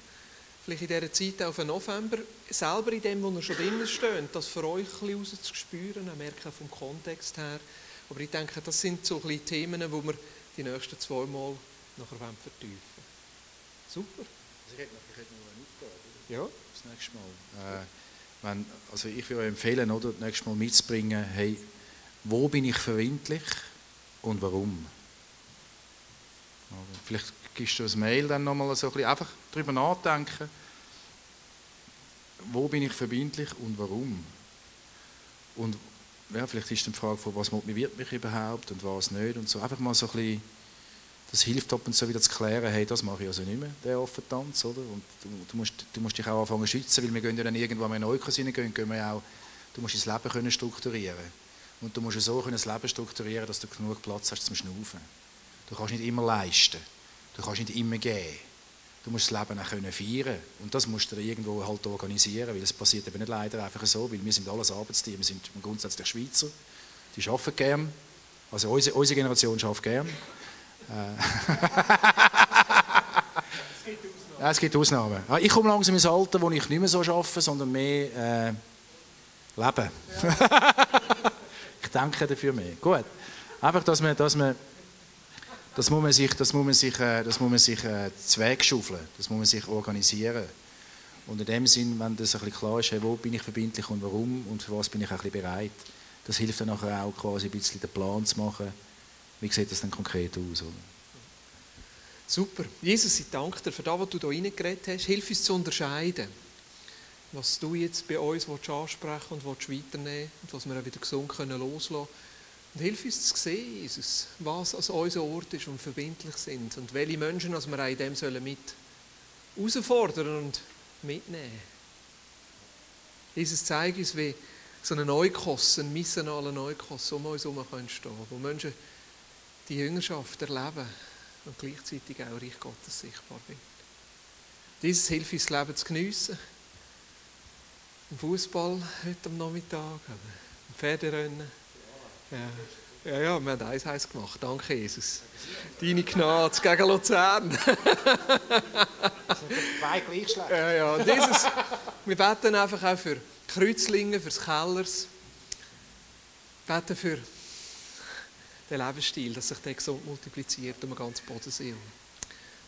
Vielleicht in dieser Zeit auf den November, selber in dem, wo ihr schon drinnen steht, das für euch ein bisschen rauszuspüren, merken vom Kontext her. Aber ich denke, das sind so ein Themen, die wir die nächsten zwei Mal nachher vertiefen Super. Also ich hätte noch, ich hätte noch eine Aufgabe. Ja. Das nächste Mal. Äh, wenn, also ich würde empfehlen, oder, das nächste Mal mitzubringen, hey, wo bin ich verbindlich und warum? Vielleicht gibst du ein Mail dann nochmal so ein bisschen einfach darüber nachdenken, wo bin ich verbindlich und warum. Und ja, vielleicht ist die Frage von, was motiviert mich überhaupt und was nicht und so. Einfach mal so ein bisschen, das hilft ab und zu wieder zu klären, hey, das mache ich also nicht mehr, der Affentanz, oder? Und du, du, musst, du musst dich auch anfangen zu schützen, weil wir gehen ja dann irgendwann, wenn wir in Eukos reingehen, gehen wir auch, du musst dein Leben können strukturieren und du musst so können das Leben strukturieren, dass du genug Platz hast zum Schnaufen. Du kannst nicht immer leisten, du kannst nicht immer geben. Du musst das Leben auch können feiern und das musst du irgendwo halt organisieren, weil es passiert eben nicht leider einfach so, weil wir sind alles Arbeitsteam, wir sind grundsätzlich Schweizer, die arbeiten gern, also unsere, unsere Generation arbeitet gern. Äh. ja, es gibt Ausnahmen. Ah, ich komme langsam ins Alter, wo ich nicht mehr so arbeite, sondern mehr äh, leben. ich denke dafür mehr. Gut. Einfach, dass man, dass man das muss man sich, das muss man sich, äh, das muss man sich äh, das muss man sich organisieren. Und in dem Sinn, wenn das ein bisschen klar ist, hey, wo bin ich verbindlich und warum und für was bin ich auch ein bisschen bereit, das hilft dann nachher auch quasi ein bisschen den Plan zu machen, wie sieht das dann konkret aus. Oder? Super. Jesus, ich danke dir für das, was du hier reingeredet hast. Hilf uns zu unterscheiden, was du jetzt bei uns ansprechen und weiternehmen und was wir auch wieder gesund können loslassen können und hilf uns zu sehen, Jesus, was als unser Ort ist und verbindlich sind und welche Menschen wir auch in dem sollen mit herausfordern und mitnehmen. Jesus, zeigt uns, wie so ein Neukos, ein missionaler Neukos um uns herum stehen kann, wo Menschen die Jüngerschaft erleben und gleichzeitig auch Reich Gottes sichtbar wird. Dieses hilft uns, das Leben zu geniessen. Im Fußball heute am Nachmittag, im Pferderennen ja, ja, ja wir haben eins heiß gemacht. Danke, Jesus. Deine Gnade gegen Luzern. Zwei gleich Ja, ja. Dieses, wir beten einfach auch für Kreuzlinge, für Kellers. Wir beten für den Lebensstil, dass sich der gesund multipliziert um den ganzen Bodensee.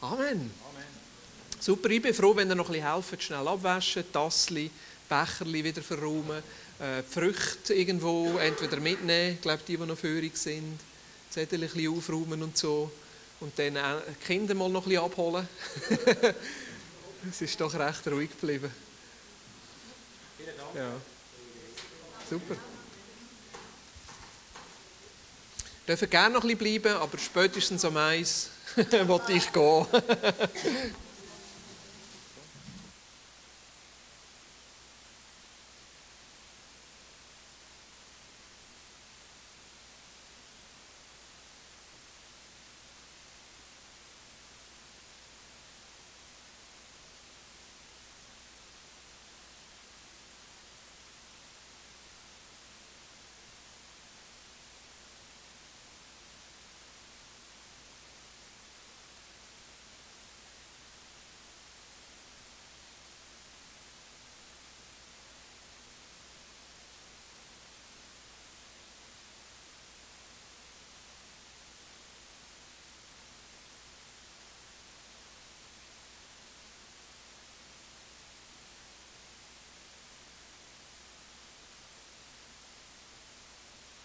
Amen. Amen. Super, ich bin froh, wenn ihr noch ein bisschen helft, schnell abwaschen, Tassli, Becherli wieder verräumen äh, Früchte irgendwo entweder mitnehmen, ich glaube, die, die noch führig sind, Zettel ein bisschen aufräumen und so. Und dann auch die Kinder mal noch ein bisschen abholen. es ist doch recht ruhig geblieben. Vielen Dank. Ja. Super. Dürfen gerne noch ein bisschen bleiben, aber spätestens am Eis wollte ich gehen.